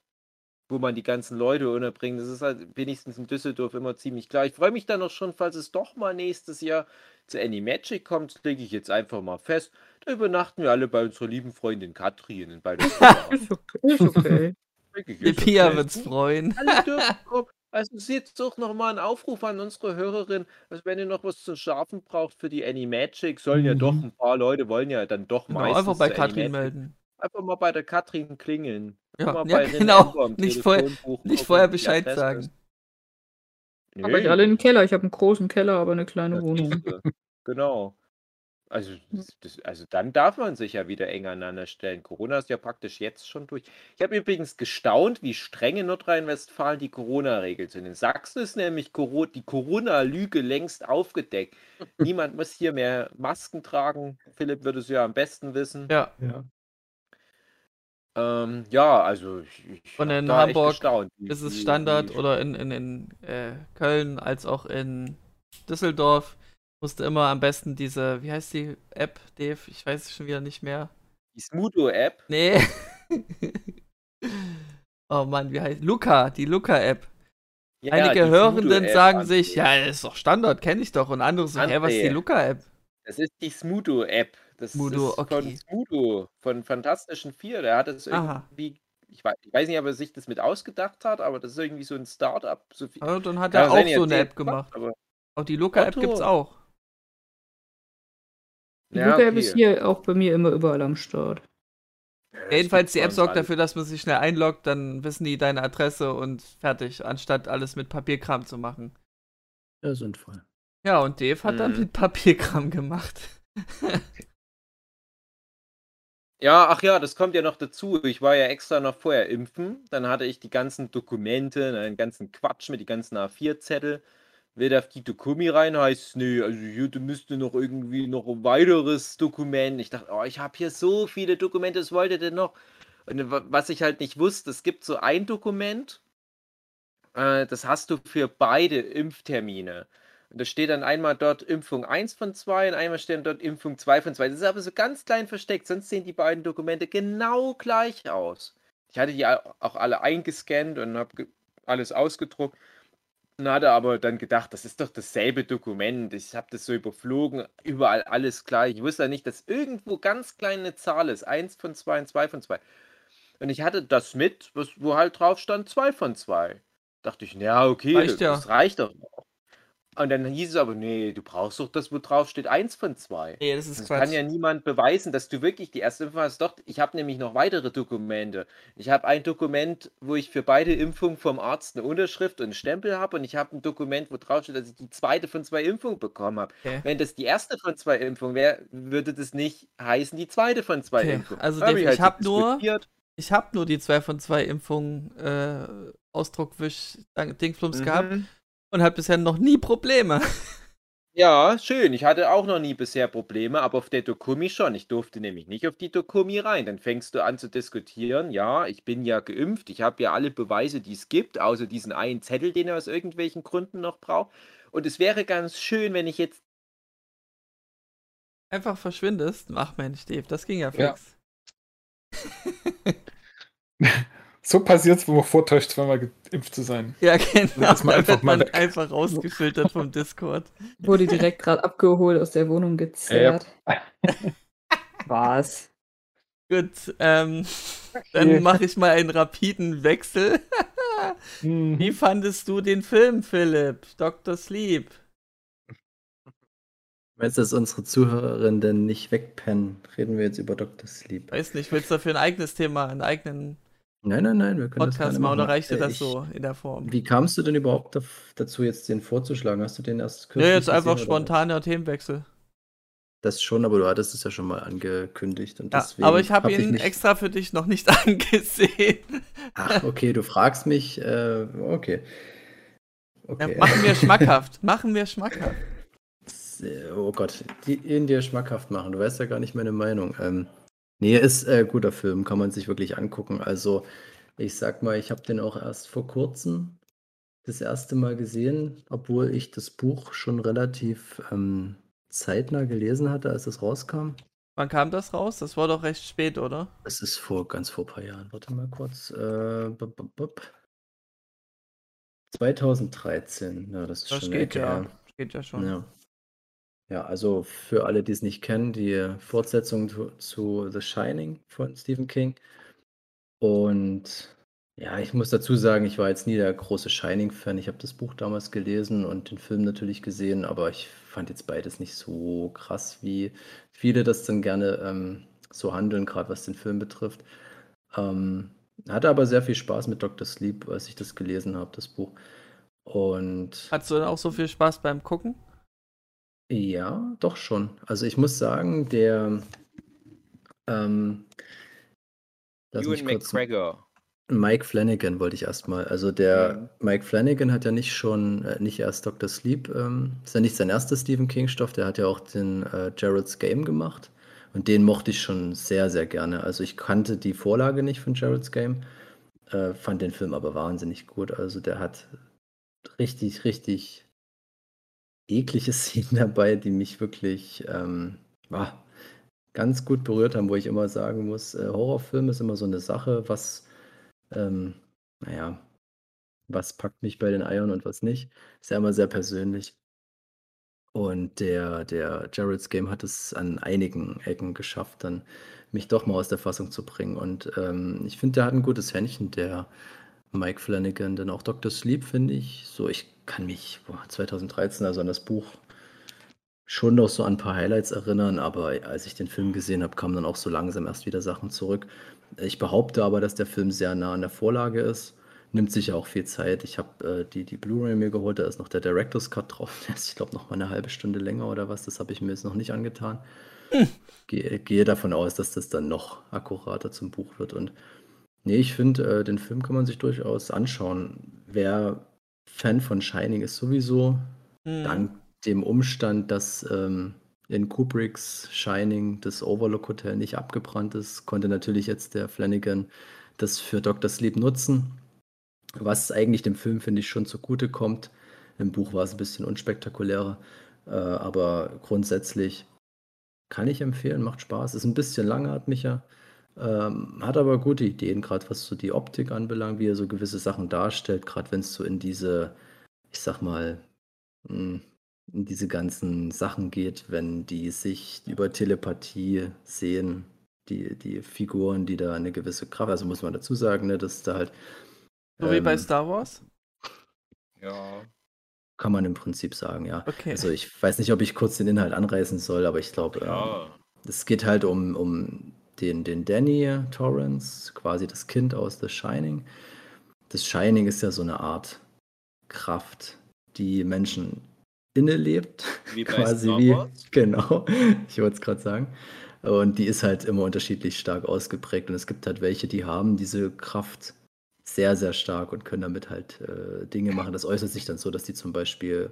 wo man die ganzen Leute unterbringt. Das ist halt wenigstens in Düsseldorf immer ziemlich klar. Ich freue mich dann auch schon, falls es doch mal nächstes Jahr zu Animagic kommt, lege ich jetzt einfach mal fest. Da übernachten wir alle bei unserer lieben Freundin Katrin in beide Ist okay. Ist okay. Die Pia wird's freuen. Alle dürfen kommen. Also es ist jetzt doch nochmal ein Aufruf an unsere Hörerin, also wenn ihr noch was zum Scharfen braucht für die Animagic, sollen ja doch Mhm. ein paar Leute wollen ja dann doch Genau, meistens einfach bei Katrin Animagic. melden. Einfach mal bei der Katrin klingeln. Ja, Mal ja genau. Nicht, vorher, nicht vorher Bescheid sagen. ist. Aber ich alle in den Keller. Ich habe einen großen Keller, aber eine kleine Das Wohnung. Genau. Also, das, das, also dann darf man sich ja wieder eng aneinander stellen. Corona ist ja praktisch jetzt schon durch. Ich habe übrigens gestaunt, wie streng in Nordrhein-Westfalen die Corona-Regeln sind. In Sachsen ist nämlich die Corona-Lüge längst aufgedeckt. Niemand muss hier mehr Masken tragen. Philipp würde es ja am besten wissen. Ja, Ja. Ähm, ja, also ich, ich Und in Hamburg ist es Standard oder in, in, in äh, Köln als auch in Düsseldorf musste immer am besten diese, wie heißt die App, Dave? Ich weiß es schon wieder nicht mehr. Die Smudo-App. Nee. oh Mann, wie heißt Luca, die Luca-App. Ja, Einige Hörenden sagen sich, ja, das ist doch Standard, kenne ich doch. Und andere so, hä, was ist die. Luca-App? Das ist die Smudo-App. Das Smudo, ist okay. von Smudo, von Fantastischen Vier. Der hat es irgendwie, ich weiß, ich weiß nicht, ob er sich das mit ausgedacht hat, aber das ist irgendwie so ein Start-up. So viel, Ja, dann hat er auch so eine App gemacht. Aber, Auch die Luca-App Otto. gibt's auch. Die Ja, Luca-App okay. ist hier auch bei mir immer überall am Start. Ja, jedenfalls, die App sorgt dafür, dass man sich schnell einloggt, dann wissen die deine Adresse und fertig, anstatt alles mit Papierkram zu machen. Ja, sinnvoll. Ja, und Dave hat dann Mhm. mit Papierkram gemacht. Ja, ach ja, das kommt ja noch dazu. Ich war ja extra noch vorher impfen. Dann hatte ich die ganzen Dokumente, den ganzen Quatsch mit die ganzen A4-Zettel. Will die Dokumi rein, heißt, nee, also hier müsste noch irgendwie noch ein weiteres Dokument. Ich dachte, oh, ich habe hier so viele Dokumente, was wollt ihr denn noch? Und wa- was ich halt nicht wusste, es gibt so ein Dokument, äh, das hast du für beide Impftermine. Und da steht dann einmal dort Impfung 1 von 2 und einmal steht dort Impfung 2 von 2. Das ist aber so ganz klein versteckt, sonst sehen die beiden Dokumente genau gleich aus. Ich hatte die au- auch alle eingescannt und habe alles ausgedruckt. Und hatte aber dann gedacht, das ist doch dasselbe Dokument. Ich habe das so überflogen, überall alles gleich. Ich wusste ja nicht, dass irgendwo ganz kleine Zahl ist. 1 von 2 und 2 von 2. Und ich hatte das mit, was, wo halt drauf stand 2 von 2. Dachte ich, ja, okay, Reicht ja. das reicht doch. Und dann hieß es aber, nee, du brauchst doch das, wo drauf steht 1 von 2. Nee, das ist Das Quatsch. kann ja niemand beweisen, dass du wirklich die erste Impfung hast. Doch, ich habe nämlich noch weitere Dokumente. Ich habe ein Dokument, wo ich für beide Impfungen vom Arzt eine Unterschrift und einen Stempel habe und ich habe ein Dokument, wo drauf steht, dass ich die zweite von zwei Impfungen bekommen habe. Okay. Wenn das die erste von zwei Impfungen wäre, würde das nicht heißen, die zweite von zwei Okay, Impfungen. also hab Dave, halt ich hab so nur-. Ich habe nur die 2 von 2 Impfungen äh, Ausdruckwisch Dingflums gehabt Mhm. Und habe bisher noch nie Probleme. Ja, schön. Ich hatte auch noch nie bisher Probleme, aber auf der Dokumi schon. Ich durfte nämlich nicht auf die Dokumi rein. Dann fängst du an zu diskutieren. Ja, ich bin ja geimpft. Ich habe ja alle Beweise, die es gibt, außer diesen einen Zettel, den er aus irgendwelchen Gründen noch braucht. Und es wäre ganz schön, wenn ich jetzt. Einfach verschwindest. Ach Mensch, Dave, das ging ja Ja. So passiert's, wo man vortäuscht, zweimal geimpft zu sein. Ja, genau. Lass mal Da einfach wird mal man weg. einfach rausgefiltert vom Discord. Wurde direkt gerade abgeholt, aus der Wohnung gezerrt. Was? Gut, ähm, dann mache ich mal einen rapiden Wechsel. Mhm. Wie fandest du den Film, Philipp? Dr. Sleep? Meinst du, dass unsere Zuhörerinnen denn nicht wegpennen? Reden wir jetzt über Dr. Sleep. Weiß nicht, willst du dafür ein eigenes Thema, einen eigenen Nein, nein, nein, wir können das Podcast gerne machen oder reicht dir Äh, das ich- so in der Form? Wie kamst du denn überhaupt dazu, jetzt den vorzuschlagen? Hast du den erst Ja, kürzlich jetzt einfach gesehen, spontaner Themenwechsel. Das schon, aber du hattest es ja schon mal angekündigt. Und Ja, deswegen aber ich habe hab ihn mich- extra für dich noch nicht angesehen. Ach, okay, du fragst mich. Äh, okay. Ja, Okay. machen wir schmackhaft. Machen wir schmackhaft. Oh Gott, die in dir schmackhaft machen. Du weißt ja gar nicht meine Meinung. Ähm, nee, ist äh, guter Film, kann man sich wirklich angucken. Also, ich sag mal, ich habe den auch erst vor kurzem das erste Mal gesehen, obwohl ich das Buch schon relativ ähm, zeitnah gelesen hatte, als es rauskam. Wann kam das raus? Das war doch recht spät, oder? Das ist vor ganz vor ein paar Jahren. Warte mal kurz. Äh, bup, bup, bup. 2013, ja, das ist Das schon geht ja. her. Geht ja schon. Ja. Ja, also für alle, die es nicht kennen, die Fortsetzung zu, zu The Shining von Stephen King. Und ja, ich muss dazu sagen, ich war jetzt nie der große Shining-Fan. Ich habe das Buch damals gelesen und den Film natürlich gesehen, aber ich fand jetzt beides nicht so krass, wie viele das dann gerne ähm, so handeln, gerade was den Film betrifft. Ähm, hatte aber sehr viel Spaß mit Dr. Sleep, als ich das gelesen habe, das Buch. Und Hattest du denn auch so viel Spaß beim Gucken? Ja, doch schon. Also ich muss sagen, der ähm, lass Ewan McGregor. Mike Flanagan wollte ich erstmal. Also der Mhm. Mike Flanagan hat ja nicht schon, äh, nicht erst Dr. Sleep, ähm, ist ja nicht sein erster Stephen King-Stoff, der hat ja auch den äh, Gerald's Game gemacht. Und den mochte ich schon sehr, sehr gerne. Also ich kannte die Vorlage nicht von Gerald's Game, äh, fand den Film aber wahnsinnig gut. Also der hat richtig, richtig eklige Szenen dabei, die mich wirklich ähm, ah, ganz gut berührt haben, wo ich immer sagen muss, äh, Horrorfilm ist immer so eine Sache, was, ähm, naja, was packt mich bei den Eiern und was nicht. Ist ja immer sehr persönlich. Und der, der Gerald's Game hat es an einigen Ecken geschafft, dann mich doch mal aus der Fassung zu bringen. Und ähm, ich finde, der hat ein gutes Händchen, der Mike Flanagan. Denn auch Dr. Sleep finde ich, so ich kann mich boah, 2013, also an das Buch, schon noch so an ein paar Highlights erinnern, aber als ich den Film gesehen habe, kamen dann auch so langsam erst wieder Sachen zurück. Ich behaupte aber, dass der Film sehr nah an der Vorlage ist. Nimmt sich ja auch viel Zeit. Ich habe äh, die, die Blu-ray mir geholt, da ist noch der Director's Cut drauf. Der ist, ich glaube, noch mal eine halbe Stunde länger oder was. Das habe ich mir jetzt noch nicht angetan. Gehe, gehe davon aus, dass das dann noch akkurater zum Buch wird. Und nee, ich finde, äh, den Film kann man sich durchaus anschauen. Wer Fan von Shining ist sowieso, Hm. dank dem Umstand, dass ähm, in Kubricks Shining das Overlook Hotel nicht abgebrannt ist, konnte natürlich jetzt der Flanagan das für Dr. Sleep nutzen. Was eigentlich dem Film, finde ich, schon zugute kommt. Im Buch war es ein bisschen unspektakulärer, äh, aber grundsätzlich kann ich empfehlen, macht Spaß. Ist ein bisschen langatmiger, ähm, hat aber gute Ideen, gerade was so die Optik anbelangt, wie er so gewisse Sachen darstellt, gerade wenn es so in diese, ich sag mal, mh, in diese ganzen Sachen geht, wenn die sich über Telepathie sehen, die, die Figuren, die da eine gewisse Kraft, also muss man dazu sagen, ne, dass da halt So wie bei ähm, Star Wars? Ja. kann man im Prinzip sagen, ja. Okay. Also ich weiß nicht, ob ich kurz den Inhalt anreißen soll, aber ich glaube, ähm, Ja. es geht halt um, um den, den Danny Torrance, quasi das Kind aus The Shining. Das Shining ist ja so eine Art Kraft, die Menschen inne lebt. Wie bei quasi Star wie, genau, ich wollte es gerade sagen. Und die ist halt immer unterschiedlich stark ausgeprägt. Und es gibt halt welche, die haben diese Kraft sehr, sehr stark und können damit halt äh, Dinge machen. Das äußert sich dann so, dass die zum Beispiel,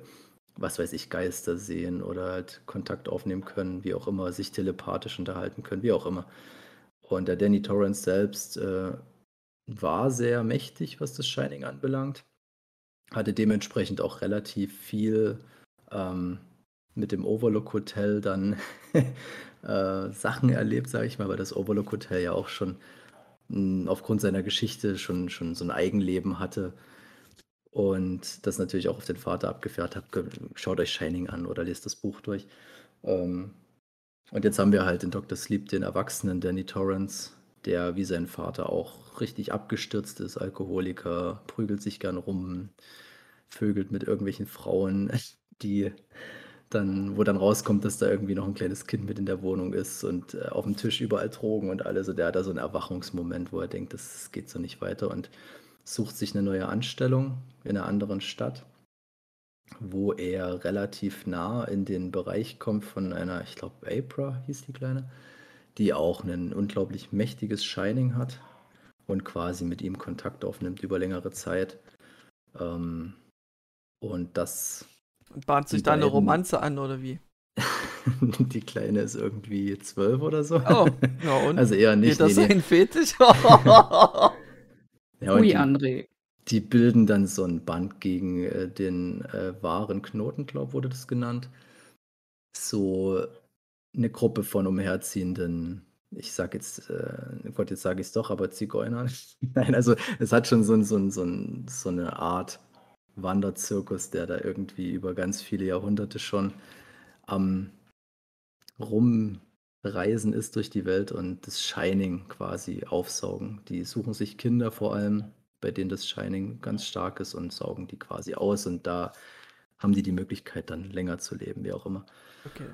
was weiß ich, Geister sehen oder halt Kontakt aufnehmen können, wie auch immer, sich telepathisch unterhalten können, wie auch immer. Und der Danny Torrance selbst äh, war sehr mächtig, was das Shining anbelangt. Hatte dementsprechend auch relativ viel ähm, mit dem Overlook Hotel dann äh, Sachen erlebt, sage ich mal, weil das Overlook Hotel ja auch schon mh, aufgrund seiner Geschichte schon, schon so ein Eigenleben hatte und das natürlich auch auf den Vater abgefährt hat. Schaut euch Shining an oder lest das Buch durch. Ähm, und jetzt haben wir halt in Dr. Sleep den erwachsenen Danny Torrance, der wie sein Vater auch richtig abgestürzt ist, Alkoholiker, prügelt sich gern rum, vögelt mit irgendwelchen Frauen, die dann, wo dann rauskommt, dass da irgendwie noch ein kleines Kind mit in der Wohnung ist und äh, auf dem Tisch überall Drogen und alles. Also der hat da so einen Erwachungsmoment, wo er denkt, das geht so nicht weiter und sucht sich eine neue Anstellung in einer anderen Stadt, wo er relativ nah in den Bereich kommt von einer, ich glaube, April hieß die Kleine, die auch ein unglaublich mächtiges Shining hat und quasi mit ihm Kontakt aufnimmt über längere Zeit. Ähm, und das Und bahnt sich da eine Romanze an, oder wie? die Kleine ist irgendwie zwölf oder so. Oh, ja und? Also eher nicht. Geht das nee, nee. ein Fetisch? Ja, Ui, die, André. Die bilden dann so ein Band gegen äh, den äh, wahren Knotenklopp, wurde das genannt. So eine Gruppe von umherziehenden, ich sag jetzt, äh, Gott, jetzt sage ich es doch, aber Zigeunern. Nein, also es hat schon so, so, so, so eine Art Wanderzirkus, der da irgendwie über ganz viele Jahrhunderte schon am Rumreisen ist durch die Welt und das Shining quasi aufsaugen. Die suchen sich Kinder vor allem, bei denen das Shining ganz stark ist und saugen die quasi aus und da haben die die Möglichkeit dann länger zu leben, wie auch immer. Okay.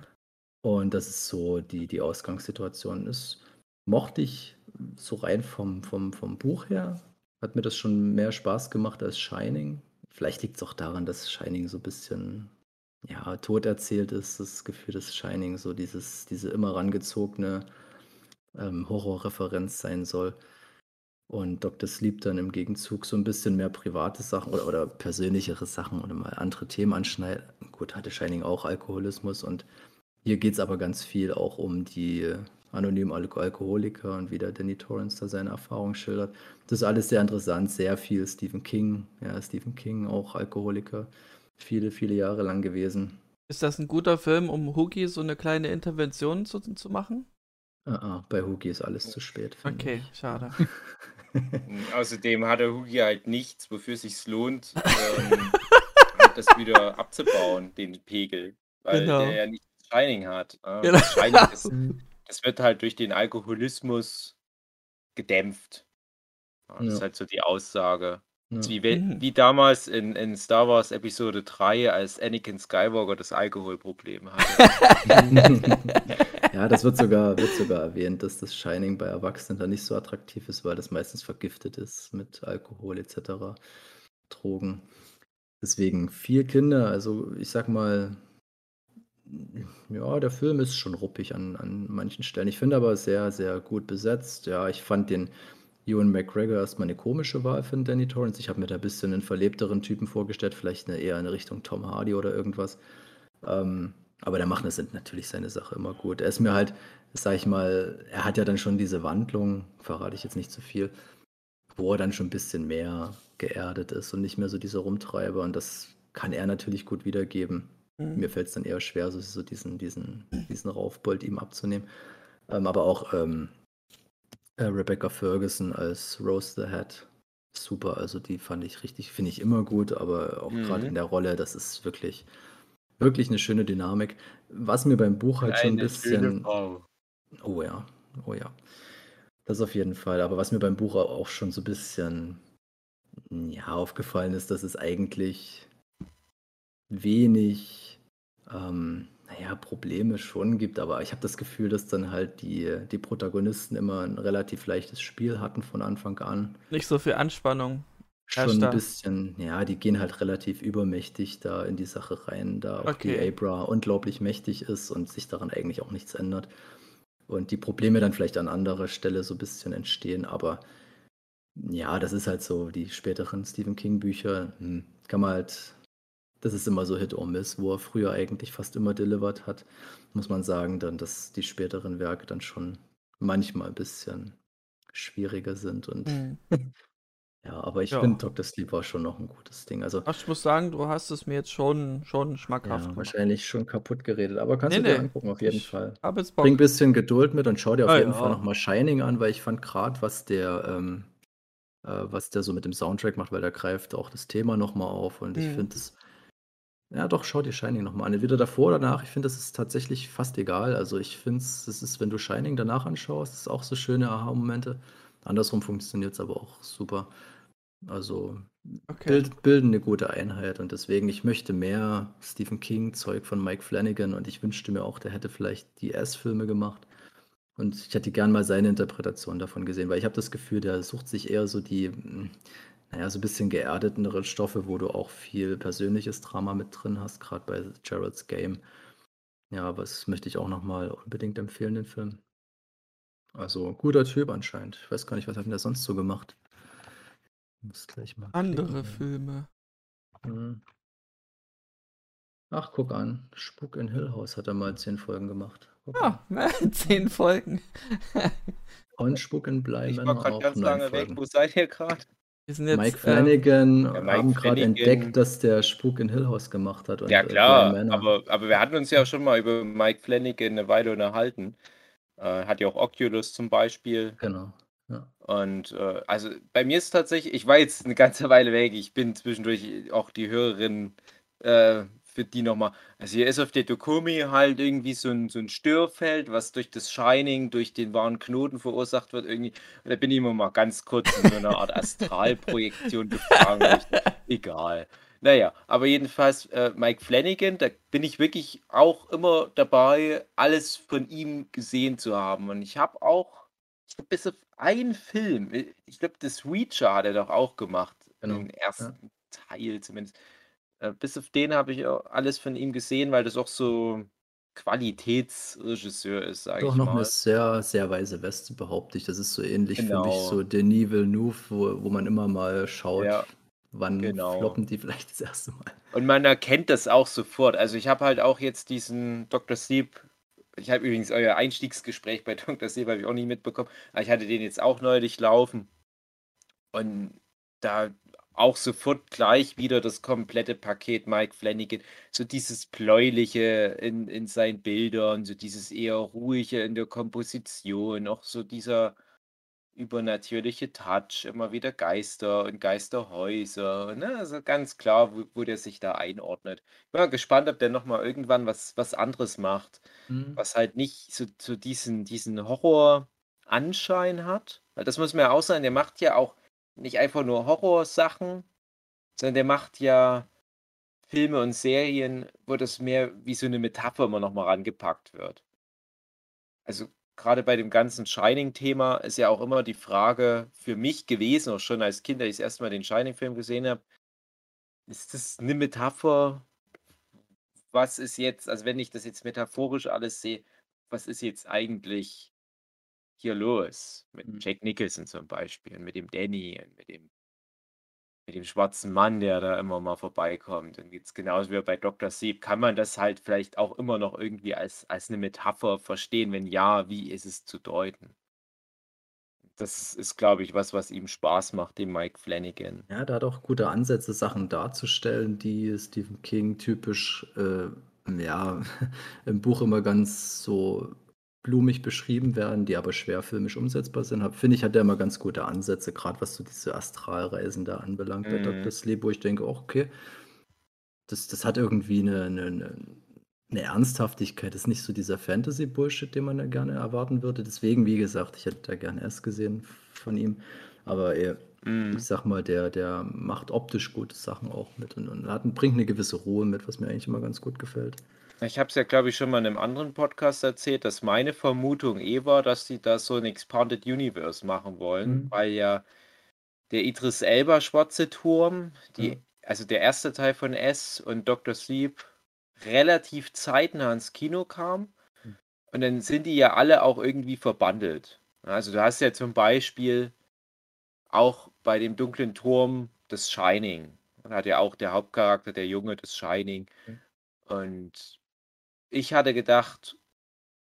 Und das ist so die, die Ausgangssituation. Das mochte ich so rein vom, vom, vom Buch her. Hat mir das schon mehr Spaß gemacht als Shining. Vielleicht liegt es auch daran, dass Shining so ein bisschen ja, tot erzählt ist. Das Gefühl, dass Shining so dieses, diese immer rangezogene ähm, Horrorreferenz sein soll. Und Dr. Sleep dann im Gegenzug so ein bisschen mehr private Sachen oder, oder persönlichere Sachen oder mal andere Themen anschneiden. Gut, hatte Shining auch Alkoholismus und hier geht es aber ganz viel auch um die anonymen Al Alkoholiker und wie der Danny Torrance da seine Erfahrungen schildert. Das ist alles sehr interessant, sehr viel Stephen King. Ja, Stephen King, auch Alkoholiker, viele, viele Jahre lang gewesen. Ist das ein guter Film, um Hoogie so eine kleine Intervention zu, zu machen? Ah, ah, bei Hoogie ist alles zu spät. Okay, ich. schade. Außerdem hat der Hugi halt nichts, wofür es sich lohnt, ähm, halt das wieder abzubauen, den Pegel. Weil Genau. der ja nicht das Shining hat. Äh, Genau. Das Shining ist, das wird halt durch den Alkoholismus gedämpft. Ja, das ist Ja. halt so die Aussage. Ja. Wie, Mhm. wie damals in, in Star Wars Episode 3, als Anakin Skywalker das Alkoholproblem hatte. ja, das wird sogar, wird sogar erwähnt, dass das Shining bei Erwachsenen dann nicht so attraktiv ist, weil das meistens vergiftet ist mit Alkohol etc., Drogen. Deswegen viel Kinder, also ich sag mal, ja, der Film ist schon ruppig an, an manchen Stellen. Ich finde aber sehr, sehr gut besetzt. Ja, ich fand den Ewan McGregor erstmal eine komische Wahl für den Danny Torrance. Ich habe mir da ein bisschen einen verlebteren Typen vorgestellt, vielleicht eine, eher in Richtung Tom Hardy oder irgendwas. Ähm, aber der macht das natürlich seine Sache immer gut. Er ist mir halt, sag ich mal, er hat ja dann schon diese Wandlung, verrate ich jetzt nicht zu viel, wo er dann schon ein bisschen mehr geerdet ist und nicht mehr so dieser Rumtreiber. Und das kann er natürlich gut wiedergeben. Mhm. Mir fällt es dann eher schwer, so, so diesen, diesen, diesen Raufbold ihm abzunehmen. Ähm, aber auch ähm, äh, Rebecca Ferguson als Rose the Hat. Super, also die fand ich richtig, finde ich immer gut, aber auch gerade Mhm. in der Rolle, das ist wirklich, wirklich eine schöne Dynamik. Was mir beim Buch halt schon ein Eine bisschen. Oh ja, oh ja. Das auf jeden Fall. Aber was mir beim Buch au- auch schon so ein bisschen ja, aufgefallen ist, dass es eigentlich wenig, ähm, naja, Probleme schon gibt. Aber ich habe das Gefühl, dass dann halt die, die Protagonisten immer ein relativ leichtes Spiel hatten von Anfang an. Nicht so viel Anspannung. Schon ein bisschen, ja, die gehen halt relativ übermächtig da in die Sache rein, da auch die Okay. Abra unglaublich mächtig ist und sich daran eigentlich auch nichts ändert. Und die Probleme dann vielleicht an anderer Stelle so ein bisschen entstehen, aber ja, das ist halt so, die späteren Stephen King-Bücher, hm, kann man halt, das ist immer so Hit or Miss, wo er früher eigentlich fast immer delivered hat, muss man sagen, dann, dass die späteren Werke dann schon manchmal ein bisschen schwieriger sind und Mhm. ja, aber ich Ja. finde Dr. Sleep war schon noch ein gutes Ding. Also Ach, ich muss sagen, du hast es mir jetzt schon, schon schmackhaft ja, gemacht. wahrscheinlich schon kaputt geredet, aber kannst Nee, du dir nee. angucken, auf jeden Ich Fall. Bring ein bisschen Geduld mit und schau dir auf Ah, jeden ja. Fall nochmal Shining an, weil ich fand gerade, was der, ähm, äh, was der so mit dem Soundtrack macht, weil der greift auch das Thema nochmal auf und ich Mhm. finde es, ja doch, schau dir Shining nochmal an. Entweder davor oder danach, ich finde, das ist tatsächlich fast egal. Also ich finde es, ist, wenn du Shining danach anschaust, ist auch so schöne Aha-Momente. Andersrum funktioniert es aber auch super. Also Okay. bild, bilden eine gute Einheit und deswegen, ich möchte mehr Stephen King-Zeug von Mike Flanagan und ich wünschte mir auch, der hätte vielleicht die S-Filme gemacht. Und ich hätte gern mal seine Interpretation davon gesehen, weil ich habe das Gefühl, der sucht sich eher so die, naja, so ein bisschen geerdetenere Stoffe, wo du auch viel persönliches Drama mit drin hast, gerade bei Gerald's Game. Ja, aber das möchte ich auch nochmal unbedingt empfehlen, den Film. Also, guter Typ anscheinend. Ich weiß gar nicht, was hat denn der sonst so gemacht? Muss gleich mal Andere klicken. Filme. Hm. Ach, guck an. Spuk in Hill House hat er mal zehn Folgen gemacht. Ja, ne? zehn Folgen. Und Spuk in Bly Ich war gerade auch ganz lange weg. Folgen. Wo seid ihr gerade? Wir sind jetzt. Mike ähm, Flanagan Ja, Mike haben gerade entdeckt, dass der Spuk in Hill House gemacht hat. Und, Ja äh, klar, Manor. aber, aber wir hatten uns ja schon mal über Mike Flanagan eine Weile unterhalten. Äh, hat ja auch Oculus zum Beispiel. Genau. Ja. Und äh, also bei mir ist tatsächlich, ich war jetzt eine ganze Weile weg, ich bin zwischendurch auch die Hörerin äh, für die nochmal. Also hier ist auf der Dokumi halt irgendwie so ein, so ein Störfeld, was durch das Shining, durch den wahren Knoten verursacht wird. Irgendwie. Und da bin ich immer mal ganz kurz in so einer Art Astralprojektion gefangen. Egal. Naja, aber jedenfalls äh, Mike Flanagan, da bin ich wirklich auch immer dabei, alles von ihm gesehen zu haben. Und ich habe auch, bis auf einen Film, äh, ich glaube, das Reacher hat er doch auch gemacht, Genau, den ja. ersten Teil zumindest. Äh, bis auf den habe ich auch alles von ihm gesehen, weil das auch so Qualitätsregisseur ist, sage Doch ich noch eine mal. sehr, sehr weiße Weste, behaupte ich. Das ist so ähnlich für mich, Genau. so Denis Villeneuve, wo, wo man immer mal schaut, Ja, wann genau. floppen die vielleicht das erste Mal. Und man erkennt das auch sofort. Also ich habe halt auch jetzt diesen Dr. Sleep. Ich habe übrigens euer Einstiegsgespräch bei Dr. Sleep habe ich auch nicht mitbekommen. Aber ich hatte den jetzt auch neulich laufen. Und da auch sofort gleich wieder das komplette Paket Mike Flanagan. So dieses Bläuliche in, in seinen Bildern, so dieses eher ruhige in der Komposition, auch so dieser übernatürliche Touch, immer wieder Geister und Geisterhäuser. Ne? Also ganz klar, wo, wo der sich da einordnet. Ich bin mal gespannt, ob der nochmal irgendwann was, was anderes macht, Mhm. was halt nicht so, so diesen, diesen Horror-Anschein hat. Weil das muss man ja auch sagen, der macht ja auch nicht einfach nur Horrorsachen, sondern der macht ja Filme und Serien, wo das mehr wie so eine Metapher immer nochmal rangepackt wird. Also gerade bei dem ganzen Shining-Thema ist ja auch immer die Frage für mich gewesen, auch schon als Kind, als ich das erste Mal den Shining-Film gesehen habe, ist das eine Metapher? Was ist jetzt, also wenn ich das jetzt metaphorisch alles sehe, was ist jetzt eigentlich hier los? Mit Mhm. Jack Nicholson zum Beispiel und mit dem Danny und mit dem, mit dem schwarzen Mann, der da immer mal vorbeikommt. Und jetzt genauso wie bei Dr. Sleep, kann man das halt vielleicht auch immer noch irgendwie als, als eine Metapher verstehen? Wenn ja, wie ist es zu deuten? Das ist, glaube ich, was, was ihm Spaß macht, dem Mike Flanagan. Ja, der hat auch gute Ansätze, Sachen darzustellen, die Stephen King typisch, äh, ja, im Buch immer ganz so blumig beschrieben werden, die aber schwer filmisch umsetzbar sind. Hab- Finde ich, hat er immer ganz gute Ansätze, gerade was so diese Astralreisen da anbelangt Mhm. Dr. Sleep, wo ich denke, oh, okay, das, das hat irgendwie eine, eine, eine, eine Ernsthaftigkeit. Das ist nicht so dieser Fantasy-Bullshit, den man ja gerne erwarten würde. Deswegen, wie gesagt, ich hätte da gerne erst gesehen von ihm. Aber er, Mhm. ich sag mal, der, der macht optisch gute Sachen auch mit und, und hat, bringt eine gewisse Ruhe mit, was mir eigentlich immer ganz gut gefällt. Ich habe es ja, glaube ich, schon mal in einem anderen Podcast erzählt, dass meine Vermutung eh war, dass die da so ein Expanded Universe machen wollen, Mhm. weil ja der Idris Elba Schwarze Turm, die, Ja. also der erste Teil von S und Dr. Sleep relativ zeitnah ins Kino kam. Mhm. Und dann sind die ja alle auch irgendwie verbandelt. Also du hast ja zum Beispiel auch bei dem dunklen Turm das Shining. Da hat ja auch der Hauptcharakter, der Junge, das Shining. Mhm. Und ich hatte gedacht,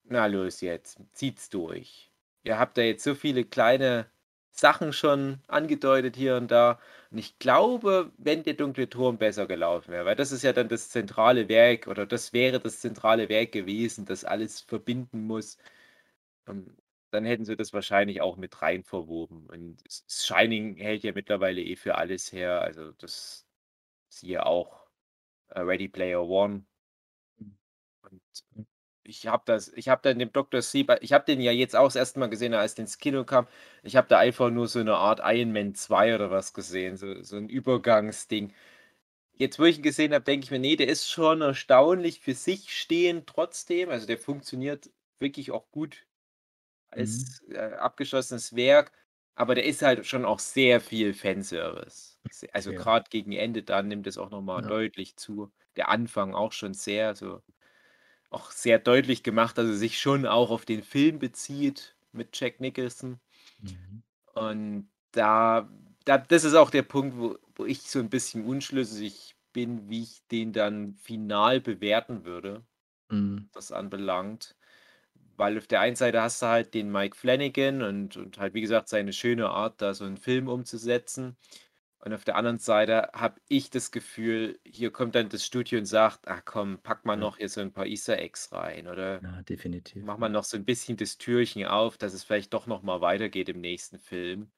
na los jetzt, zieht's durch. Ihr habt da jetzt so viele kleine Sachen schon angedeutet hier und da. Und ich glaube, wenn der dunkle Turm besser gelaufen wäre, weil das ist ja dann das zentrale Werk oder das wäre das zentrale Werk gewesen, das alles verbinden muss, ähm, dann hätten sie das wahrscheinlich auch mit rein verwoben. Und Shining hält ja mittlerweile eh für alles her. Also das siehe auch äh, Ready Player One. Mhm. Und ich habe das, ich habe dann dem Dr. Sleep, ich habe den ja jetzt auch das erste Mal gesehen, als der ins Kino kam. Ich habe da einfach nur so eine Art Iron Man 2 oder was gesehen, so, so ein Übergangsding. Jetzt, wo ich ihn gesehen habe, denke ich mir, nee, der ist schon erstaunlich für sich stehend trotzdem. Also der funktioniert wirklich auch gut als äh, abgeschlossenes Werk, aber der ist halt schon auch sehr viel Fanservice. Se- Also Ja. gerade gegen Ende dann nimmt es auch nochmal Ja. deutlich zu. Der Anfang auch schon sehr, so auch sehr deutlich gemacht, dass er sich schon auch auf den Film bezieht mit Jack Nicholson. Mhm. Und da, da das ist auch der Punkt, wo, wo ich so ein bisschen unschlüssig bin, wie ich den dann final bewerten würde Mhm. das anbelangt. Weil auf der einen Seite hast du halt den Mike Flanagan und, und halt, wie gesagt, seine schöne Art, da so einen Film umzusetzen. Und auf der anderen Seite habe ich das Gefühl, hier kommt dann das Studio und sagt, ach komm, pack mal Ja. noch hier so ein paar Easter Eggs rein oder Ja, definitiv. mach mal noch so ein bisschen das Türchen auf, dass es vielleicht doch noch mal weitergeht im nächsten Film.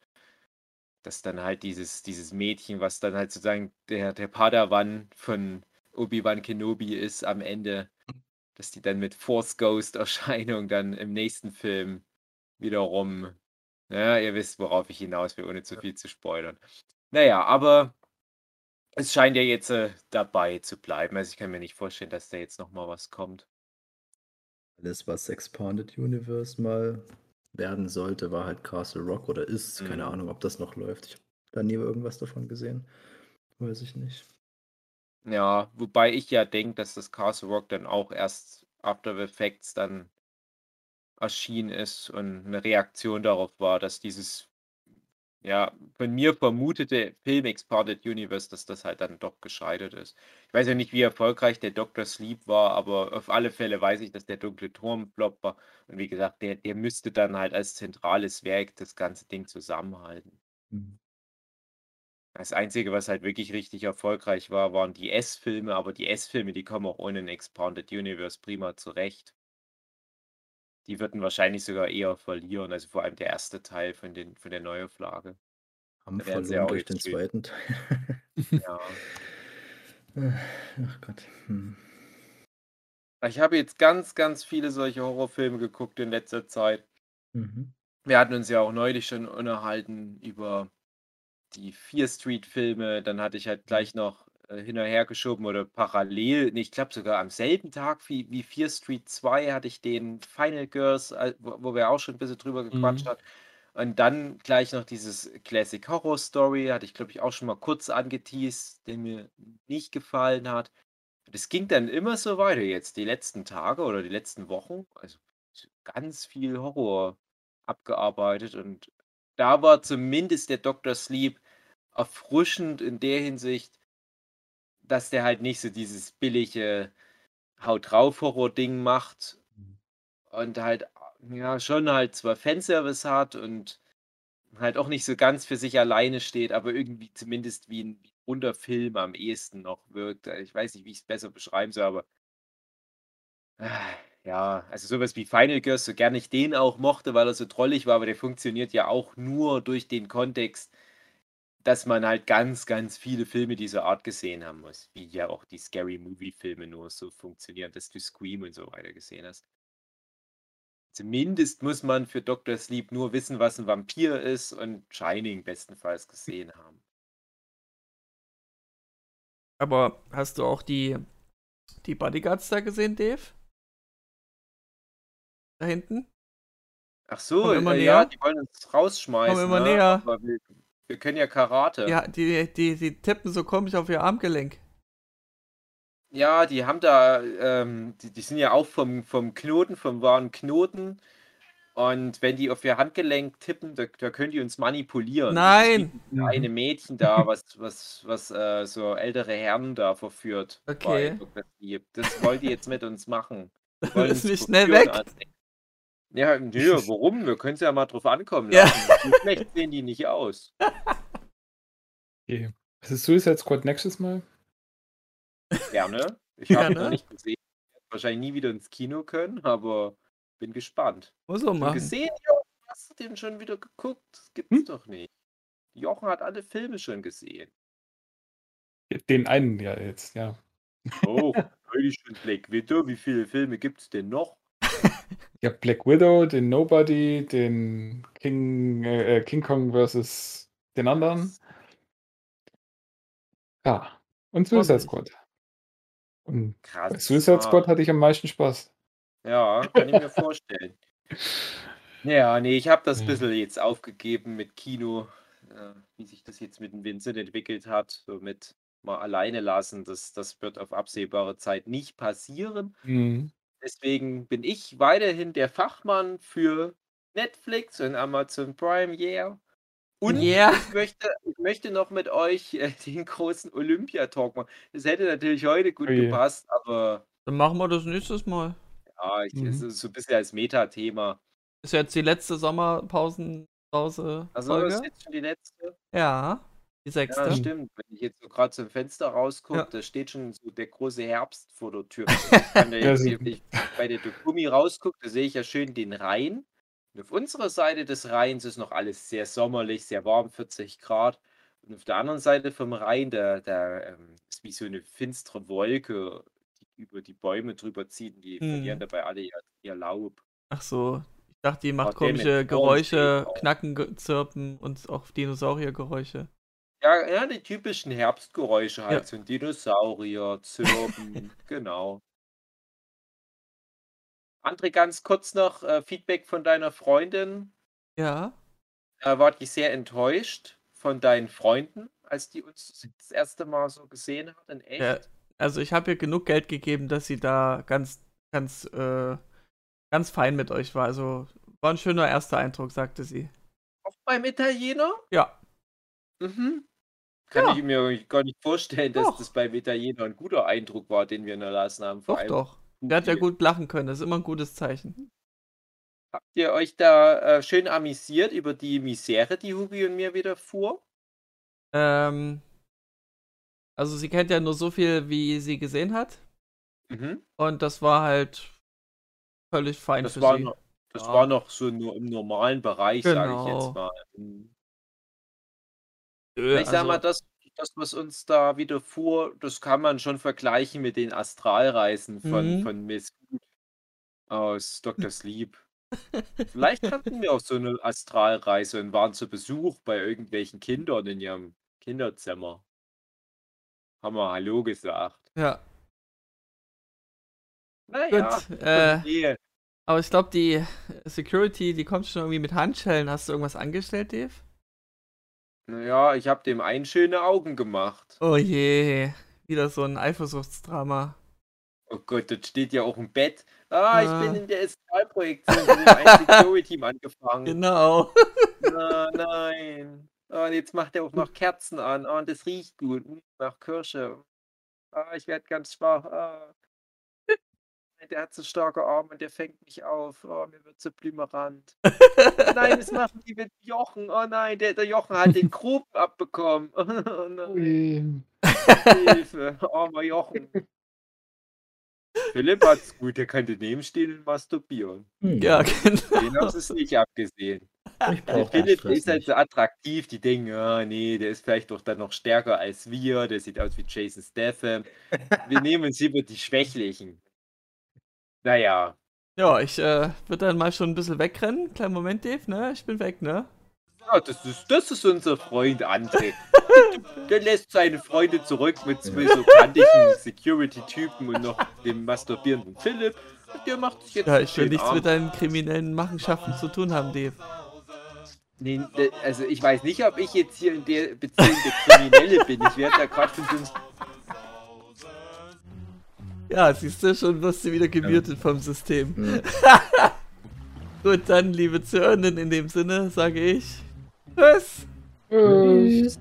Dass dann halt dieses, dieses Mädchen, was dann halt sozusagen der, der Padawan von Obi-Wan Kenobi ist am Ende, dass die dann mit Force Ghost-Erscheinung dann im nächsten Film wiederum, ja, ihr wisst, worauf ich hinaus will, ohne zu viel zu spoilern. Naja, aber es scheint ja jetzt äh, dabei zu bleiben. Also ich kann mir nicht vorstellen, dass da jetzt noch mal was kommt. Alles, was Expanded Universe mal werden sollte, war halt Castle Rock oder ist. Keine Mhm. Ahnung, ob das noch läuft. Ich habe da nie irgendwas davon gesehen. Weiß ich nicht. Ja, wobei ich ja denke, dass das Castle Rock dann auch erst After Effects dann erschienen ist und eine Reaktion darauf war, dass dieses, ja, von mir vermutete Film Expanded Universe, dass das halt dann doch gescheitert ist. Ich weiß ja nicht, wie erfolgreich der Dr. Sleep war, aber auf alle Fälle weiß ich, dass der dunkle Turm Flop war. Und wie gesagt, der, der müsste dann halt als zentrales Werk das ganze Ding zusammenhalten. Mhm. Das Einzige, was halt wirklich richtig erfolgreich war, waren die S-Filme, aber die S-Filme, die kommen auch ohne ein Expanded Universe prima zurecht. Die würden wahrscheinlich sogar eher verlieren, also vor allem der erste Teil von, den, von der Neuauflage. Haben verloren auch durch den schön. zweiten Teil. Ja. Ach Gott. Hm. Ich habe jetzt ganz, ganz viele solche Horrorfilme geguckt in letzter Zeit. Mhm. Wir hatten uns ja auch neulich schon unterhalten über die Fear Street-Filme. Dann hatte ich halt gleich noch äh, hin und her geschoben oder parallel, nee, ich glaube sogar am selben Tag wie, wie Fear Street 2 hatte ich den Final Girls, äh, wo, wo wir auch schon ein bisschen drüber gequatscht Mhm. haben. Und dann gleich noch dieses Classic Horror Story, hatte ich glaube ich auch schon mal kurz angeteased, der mir nicht gefallen hat. Das ging dann immer so weiter jetzt, die letzten Tage oder die letzten Wochen. Also ganz viel Horror abgearbeitet und da war zumindest der Dr. Sleep erfrischend in der Hinsicht, dass der halt nicht so dieses billige Haut drauf Horror-Ding macht und halt ja schon halt zwar Fanservice hat und halt auch nicht so ganz für sich alleine steht, aber irgendwie zumindest wie ein, runder Film am ehesten noch wirkt. Ich weiß nicht, wie ich es besser beschreiben soll, aber ah, ja, also sowas wie Final Girls, so gern ich den auch mochte, weil er so trollig war, aber der funktioniert ja auch nur durch den Kontext, dass man halt ganz, ganz viele Filme dieser Art gesehen haben muss, wie ja auch die Scary Movie Filme nur so funktionieren, dass du Scream und so weiter gesehen hast. Zumindest muss man für Dr. Sleep nur wissen, was ein Vampir ist und Shining bestenfalls gesehen haben. Aber hast du auch die, die Bodyguards da gesehen, Dave? Da hinten? Ach so, äh, näher. ja, die wollen uns rausschmeißen. Komm immer ne? näher. Aber wir, wir können ja Karate. Ja, die, die, die tippen so komisch auf ihr Armgelenk. Ja, die haben da, ähm, die, die sind ja auch vom, vom Knoten, vom wahren Knoten. Und wenn die auf ihr Handgelenk tippen, da, da können die uns manipulieren. Nein! Das ist das eine Mädchen da, was, was, was äh, so ältere Herren da verführt. Okay. Das wollen die jetzt mit uns machen. Die Du wollen bist uns nicht schnell weg. als- Ja, nö, warum? Wir können es ja mal drauf ankommen Ja. lassen. So schlecht sehen die nicht aus. Okay. Was ist Suicide Squad nächstes Mal? Gerne. Ich habe ihn noch nicht gesehen. Ich werde wahrscheinlich nie wieder ins Kino können, aber bin gespannt. Muss er machen. gesehen, Jochen? Hast du den schon wieder geguckt? Das gibt's Hm? doch nicht. Jochen hat alle Filme schon gesehen. Den einen ja jetzt, ja. Oh, neulich schon Black Widow. Wie viele Filme gibt's denn noch? Habe Black Widow, den Nobody, den King, äh, äh, King Kong versus den anderen. Ja. Und Suicide. Squad. Und bei Krass. Suicide Ah, Squad hatte ich am meisten Spaß. Ja, kann ich mir vorstellen. Ja, nee, ich habe das Ja. bisschen jetzt aufgegeben mit Kino, äh, wie sich das jetzt mit dem Vincent entwickelt hat, so mit mal alleine lassen. Das, das wird auf absehbare Zeit nicht passieren. Mhm. Deswegen bin ich weiterhin der Fachmann für Netflix und Amazon Prime, yeah. Und Yeah. ich, möchte, ich möchte noch mit euch äh, den großen Olympia-Talk machen. Das hätte natürlich heute gut Oh je. gepasst, aber Dann machen wir das nächstes Mal. ja, ich, es Mhm. ist so ein bisschen als Metathema. Ist jetzt die letzte Sommerpausenpause Also, das ist jetzt schon die letzte. Ja. Die sechste. Ja, stimmt. Wenn ich jetzt so gerade zum Fenster rausgucke, Ja. da steht schon so der große Herbst vor der Tür. Ich kann ja jetzt, wenn ich bei der Dokumi rausgucke, da sehe ich ja schön den Rhein. Und auf unserer Seite des Rheins ist noch alles sehr sommerlich, sehr warm, 40 Grad. Und auf der anderen Seite vom Rhein, da, da ähm, ist wie so eine finstere Wolke, die über die Bäume drüber zieht. Und die Hm. verlieren dabei alle ihr, ihr Laub. Ach so. Ich dachte, die macht mit komische Geräusche. Knacken, Zirpen und auch Dinosauriergeräusche. Ja, ja, die typischen Herbstgeräusche halt. Ja. So ein Dinosaurier, Zirpen, genau. André, ganz kurz noch äh, Feedback von deiner Freundin. Ja. Äh, war die sehr enttäuscht von deinen Freunden, als die uns das erste Mal so gesehen hat in echt? Ja, also ich habe ihr genug Geld gegeben, dass sie da ganz, ganz, äh, ganz fein mit euch war. Also war ein schöner erster Eindruck, sagte sie. Auch beim Italiener? Ja. Mhm. Kann Ja. ich mir gar nicht vorstellen, dass Doch. das beim Italiener ein guter Eindruck war, den wir hinterlassen haben. Vor Doch, doch. Der hat ja gut lachen können. Das ist immer ein gutes Zeichen. Habt ihr euch da äh, schön amüsiert über die Misere, die Hugi und mir widerfuhr? Ähm, also sie kennt ja nur so viel, wie sie gesehen hat. Mhm. Und das war halt völlig fein Das für war sie. noch, das Ja. war noch so nur im normalen Bereich, sage ich Genau. jetzt mal. Mhm. Nö, Ich sag mal, also, das, das, was uns da widerfuhr, das kann man schon vergleichen mit den Astralreisen von, Mhm. von Miss aus Dr. Sleep. Vielleicht hatten wir auch so eine Astralreise und waren zu Besuch bei irgendwelchen Kindern in ihrem Kinderzimmer. Haben wir Hallo gesagt. ja. Naja, Gut, äh, aber ich glaube, die Security, die kommt schon irgendwie mit Handschellen. Hast du irgendwas angestellt, Dave? Naja, ich habe dem einen schöne Augen gemacht. Oh je, wieder so ein Eifersuchtsdrama. Oh Gott, dort steht ja auch ein Bett. Ah, ich Ah. bin in der Astralprojektion von dem Security-Team angefangen. Genau. Ah, nein. Ah, und jetzt macht er auch noch Kerzen an. Ah, und das riecht gut. Hm, Nach Kirsche. Ah, ich werde ganz schwach. Ah. Der hat so starke Arme und der fängt mich auf. Oh, mir wird so blümerant. Nein, das machen die mit Jochen. Oh nein, der, der Jochen hat den Gruppen abbekommen. Oh nein. Hilfe. Armer Jochen. Philipp hat's gut, der kann daneben stehen und masturbieren. Ja, genau. Den sie es nicht abgesehen. Ich Der Philipp ist halt so attraktiv, die denken, ah, nee, der ist vielleicht doch dann noch stärker als wir, der sieht aus wie Jason Statham. Wir nehmen uns lieber die Schwächlichen. Naja, Ja, ich äh, würde dann mal schon ein bisschen wegrennen. Kleinen Moment, Dave, ne? Ich bin weg, ne? ja, das, ist, das ist unser Freund André. Der lässt seine Freunde zurück mit zwei so kantigen Security-Typen und noch dem masturbierenden Philipp. Und der macht sich jetzt Ja, ich will nichts Abend. mit deinen kriminellen Machenschaften zu tun haben, Dave. Nee, de- also ich weiß nicht, ob ich jetzt hier in der Beziehung der Kriminelle bin. Ich werde da gerade von so einem Ja, siehst du, schon wirst du wieder gemutet vom System. Hm. Gut, dann, liebe Zuhörenden, in dem Sinne sage ich Tschüss. Tschüss.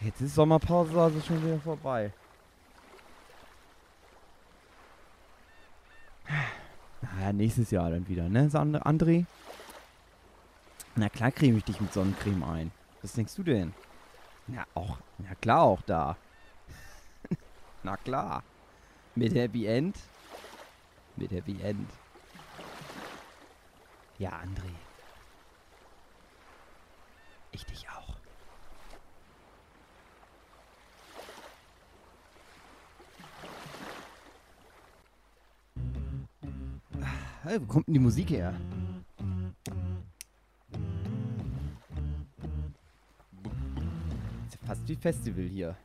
Jetzt ist Sommerpause also schon wieder vorbei. Naja, nächstes Jahr dann wieder, ne, André? Na klar creme ich dich mit Sonnencreme ein. Was denkst du denn? Na auch, na klar auch da. na klar. Mit Happy End? Mit Happy End. Ja, André. Ich dich auch. Hey, wo kommt denn die Musik her? Ist ja fast wie Festival hier.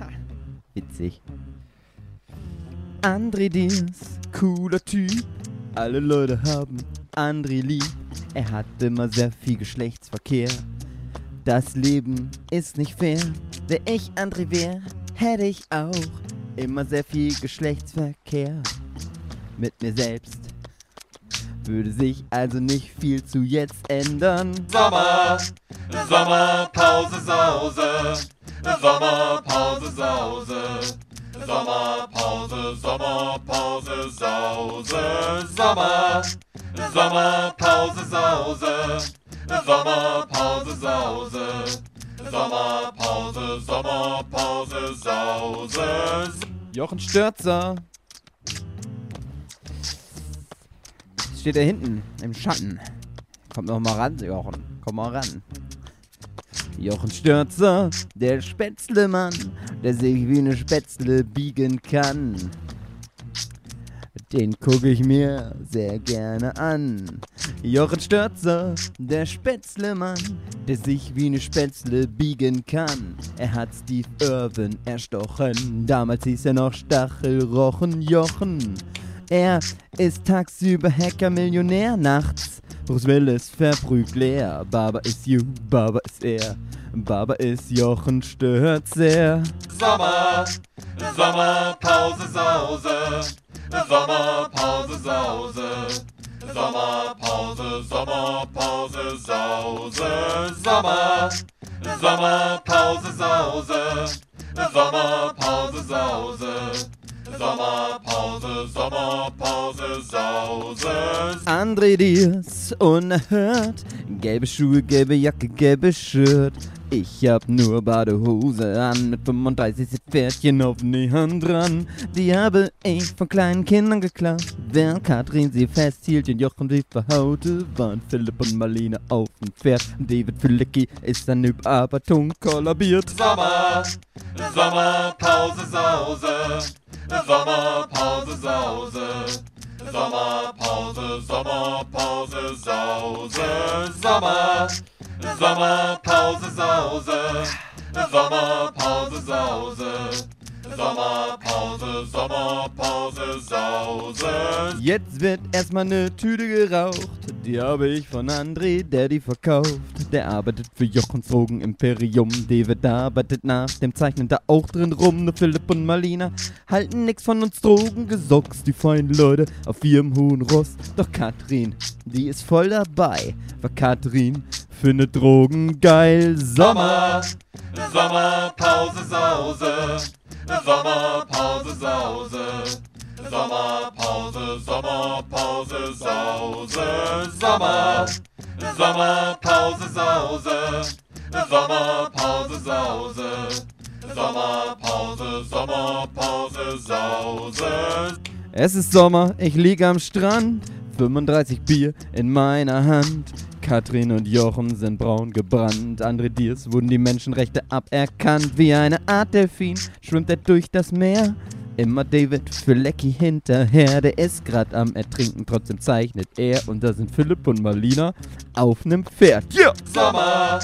Ha, witzig. André Diers, cooler Typ. Alle Leute haben André lieb. Er hat immer sehr viel Geschlechtsverkehr. Das Leben ist nicht fair. Wär ich André wär, hätte ich auch immer sehr viel Geschlechtsverkehr mit mir selbst. Würde sich also nicht viel zu jetzt ändern. Sommer, Sommerpause Sause, Sommerpause Sause, Sommerpause, Sommerpause, Sause, Sommer. Sommerpause, Sause. Sommerpause, Sause. Sommerpause, Sommerpause, Sause. Jochen Stürzer. Steht da hinten im Schatten. Kommt noch mal ran, Jochen. Komm mal ran. Jochen Stürzer, der Spätzlemann, der sich wie eine Spätzle biegen kann. Den gucke ich mir sehr gerne an. Jochen Stürzer, der Spätzlemann, der sich wie eine Spätzle biegen kann. Er hat Steve Irwin erstochen, damals hieß er noch Stachelrochen Jochen. Er ist tagsüber Hacker-Millionär, nachts Bruce Willis verprügt leer. Baba ist you, Baba ist er, Baba ist Jochen Stürzer. Sommer, Sommerpause, Sause. Sommerpause, Sause. Sommerpause, Sommerpause, Sause. Sommer, Sommerpause, Sause. Sommerpause, Sause. Sommerpause, Sommerpause, Sause. André Diers, unerhört. Gelbe Schuhe, gelbe Jacke, gelbe Shirt. Ich hab nur Badehose an, mit 35 sind Pferdchen auf Hand dran. Die habe ich von kleinen Kindern geklaut. Während Katrin sie festhielt, den Jochen sie verhaute, waren Philipp und Marlene auf dem Pferd. David Filecki ist dann über Ton kollabiert. Sommer, Sommerpause, Sause. Sommerpause, Sause. Sommerpause, Sommerpause, Sause. Sommer, Sommerpause, Sause. Sommerpause, Sause. Sommerpause, Sommerpause, Sause. Jetzt wird erstmal ne Tüte geraucht. Die habe ich von André, der die verkauft. Der arbeitet für Jochens Drogen Imperium. David arbeitet nach dem Zeichnen da auch drin rum. Nur Philipp und Marlina halten nix von uns Drogen gesocks. Die feinen Leute auf ihrem hohen Ross. Doch Katrin, die ist voll dabei. Weil Katrin findet Drogen geil. Sommer! Sommerpause, Sause. Sommerpause, Sause. Sommerpause, Sommerpause, Sause. Sommer, Sommerpause, Sause. Sommerpause, Sause. Sommerpause, Sommerpause, Sause. Es ist Sommer, ich lieg am Strand. 35 Bier in meiner Hand. Katrin und Jochen sind braun gebrannt. André Diers wurden die Menschenrechte aberkannt. Wie eine Art Delfin schwimmt er durch das Meer. Immer David Filecki hinterher, der ist grad am Ertrinken, trotzdem zeichnet er. Und da sind Philipp und Marlina auf nem Pferd. Ja! Sommer,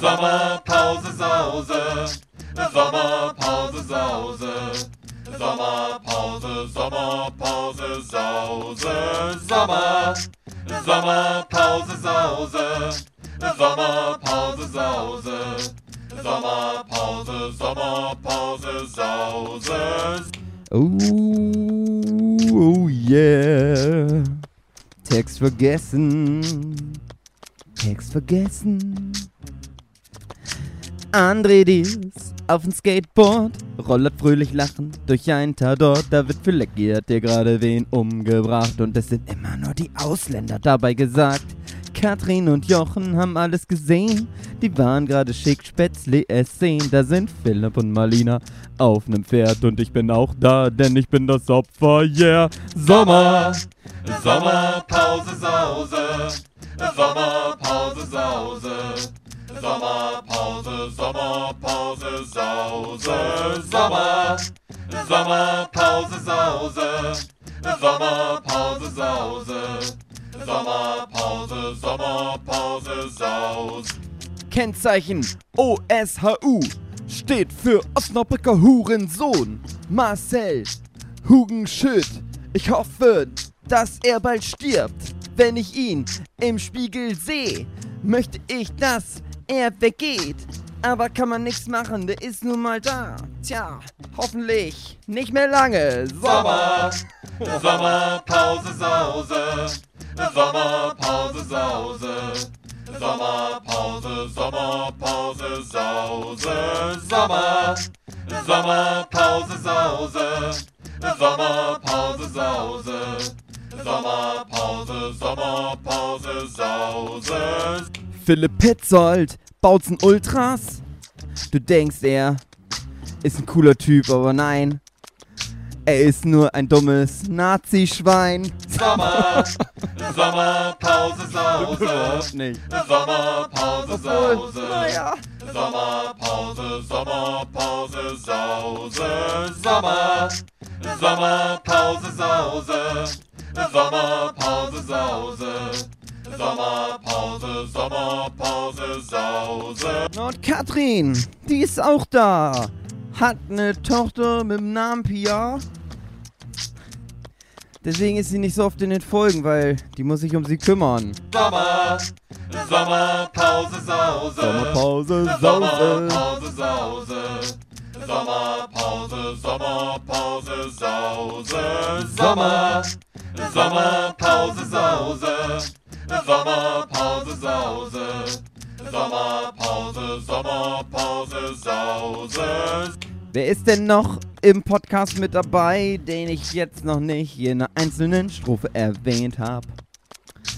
Sommerpause, Sause. Sommerpause, Sause. Sommerpause, Sommerpause, Sause. Sommer, Sommerpause, Sause. Sommerpause, Sause. Sommerpause, Sommerpause, Sause. Oh, oh yeah. Text vergessen. Text vergessen. André Diers auf dem Skateboard, rollert fröhlich lachend durch ein Tadort. Da wird Filecki hat dir gerade wen umgebracht und es sind immer nur die Ausländer dabei gesagt. Katrin und Jochen haben alles gesehen. Die waren gerade schick Spätzle essen. Da sind Philipp und Marlina auf nem Pferd und ich bin auch da, denn ich bin das Opfer, yeah. Sommer! Sommerpause, Sause. Sommerpause, Sause. Sommerpause, Sommerpause, Sause. Sommer, Sommerpause, Sause. Sommerpause, Sause. Sommerpause, Sommerpause, Sause. Kennzeichen OSHU steht für Osnabrücker Hurensohn Marcel Hugenschütt. Ich hoffe, dass er bald stirbt. Wenn ich ihn im Spiegel sehe, möchte ich, dass er weggeht. Aber kann man nichts machen, der ist nun mal da. Tja, hoffentlich nicht mehr lange. Sommer, Sommerpause, Sause. Sommerpause, Sause. Sommerpause, Sommerpause, Sause. Sommer, Sommerpause Sause, Sommerpause Sause, Sommerpause, Sommerpause Sause. Philipp Petzold baut's Ultras. Du denkst, er ist ein cooler Typ, aber nein. Er ist nur ein dummes Nazi-Schwein. Sommer, Sommerpause Sause, nicht. Sommerpause Sause. naja. Sommerpause, Sommerpause, Sause, Sommer, Sommerpause, Sause, Sommerpause, Sause, Sommerpause, Sommerpause, Sause. Und Katrin, die ist auch da. Hat eine Tochter mit dem Namen Pia. Deswegen ist sie nicht so oft in den Folgen, weil die muss sich um sie kümmern. Sommer, Sommerpause, Sause, Sommerpause, Sause. Sommerpause, Sause, Sommerpause, Sommerpause, Sause, Sommer, Sommerpause, Sause, Sommerpause, Sause, Sommerpause, Sommerpause, Sause. Wer ist denn noch im Podcast mit dabei, den ich jetzt noch nicht in einer einzelnen Strophe erwähnt habe?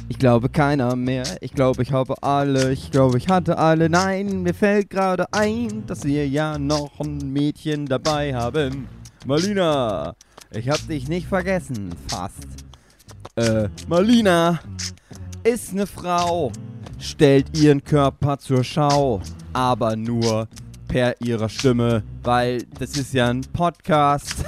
Ich glaube keiner mehr. Ich glaube, ich habe alle. Ich glaube, ich hatte alle. Nein, mir fällt gerade ein, dass wir ja noch ein Mädchen dabei haben. Marlina, ich hab dich nicht vergessen. Fast. Äh, Marlina ist eine Frau, stellt ihren Körper zur Schau, aber nur per ihrer Stimme, weil das ist ja ein Podcast.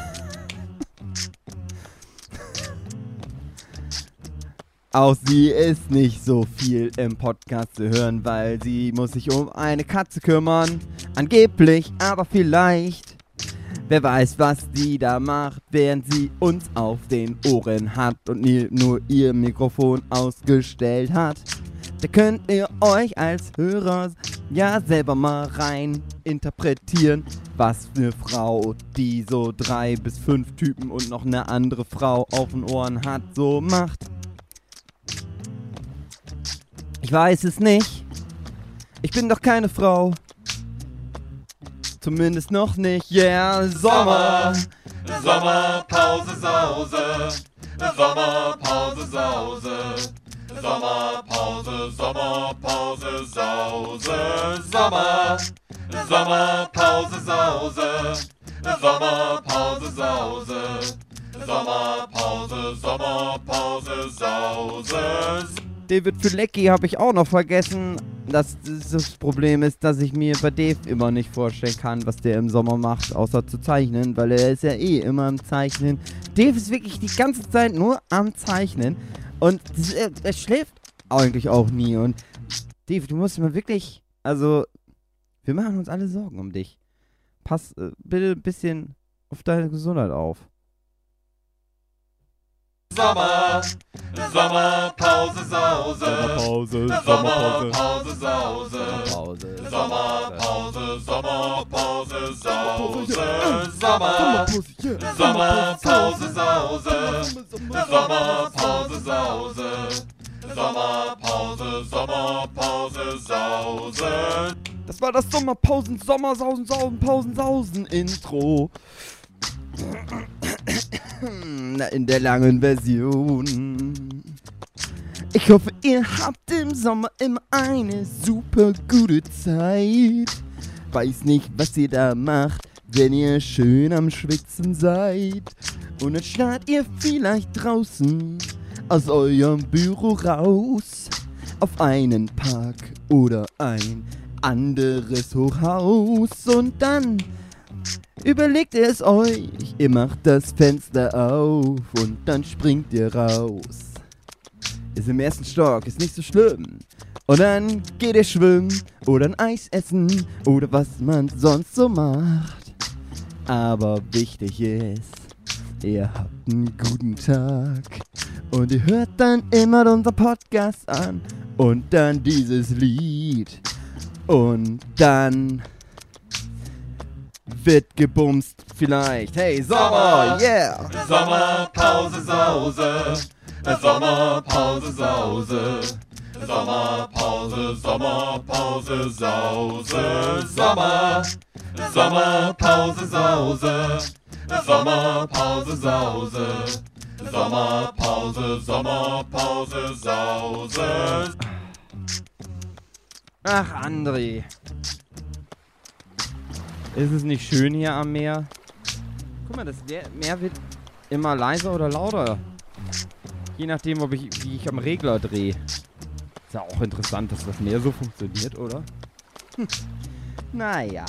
Auch sie ist nicht so viel im Podcast zu hören, weil sie muss sich um eine Katze kümmern. Angeblich, aber vielleicht. Wer weiß, was die da macht, während sie uns auf den Ohren hat und nie, nur ihr Mikrofon ausgestellt hat. Da könnt ihr euch als Hörer ja selber mal rein interpretieren, was eine Frau, die so drei bis fünf Typen und noch eine andere Frau auf den Ohren hat, so macht. Ich weiß es nicht. Ich bin doch keine Frau. Zumindest noch nicht. Yeah, Sommer. Sommerpause, Sause, Sommerpause, Sause, Sommerpause, Sommerpause, Sause, Sommer, Sommerpause, Sause, Sommerpause, Sause, Sommerpause, Sommerpause, Sause. David Filecki habe ich auch noch vergessen. Das, das, Problem ist, dass ich mir bei Dave immer nicht vorstellen kann, was der im Sommer macht, außer zu zeichnen, weil er ist ja eh immer am Zeichnen. Dave ist wirklich die ganze Zeit nur am Zeichnen und er, er schläft eigentlich auch nie. Und Dave, du musst mal wirklich, also, wir machen uns alle Sorgen um dich. Pass äh, bitte ein bisschen auf deine Gesundheit auf. Sommer, Sommerpause, Sause, Sommerpause, Sommerpause, Sause. Pause. Sommerpause, Sommerpause, Sause, Sommer, Sommerpause, Sause, Sommerpause, Sause, Sommerpause, Sommerpause, Sause. Das war das Sommerpausen, Sommersausen, Sausen, Pausen, Sausen Intro. In der langen Version. Ich hoffe, ihr habt im Sommer immer eine super gute Zeit. Weiß nicht, was ihr da macht, wenn ihr schön am Schwitzen seid. Und dann starrt ihr vielleicht draußen aus eurem Büro raus auf einen Park oder ein anderes Hochhaus und dann überlegt es euch, ihr macht das Fenster auf und dann springt ihr raus. Ist im ersten Stock, ist nicht so schlimm. Und dann geht ihr schwimmen oder ein Eis essen oder was man sonst so macht. Aber wichtig ist, ihr habt einen guten Tag. Und ihr hört dann immer unser Podcast an und dann dieses Lied. Und dann wird gebumst vielleicht. Hey, Sommer, yeah! Sommerpause, Sause, Sommerpause, Sause, Sommerpause, Sommerpause, Sause, Sommer, Sommerpause Sause. Sommerpause Sause. Sommerpause, Sommerpause Sause. Ach, André. Ist es nicht schön hier am Meer? Guck mal, das Meer wird immer leiser oder lauter. Je nachdem, ob ich, wie ich am Regler drehe. Ist ja auch interessant, dass das Meer so funktioniert, oder? Hm. Naja.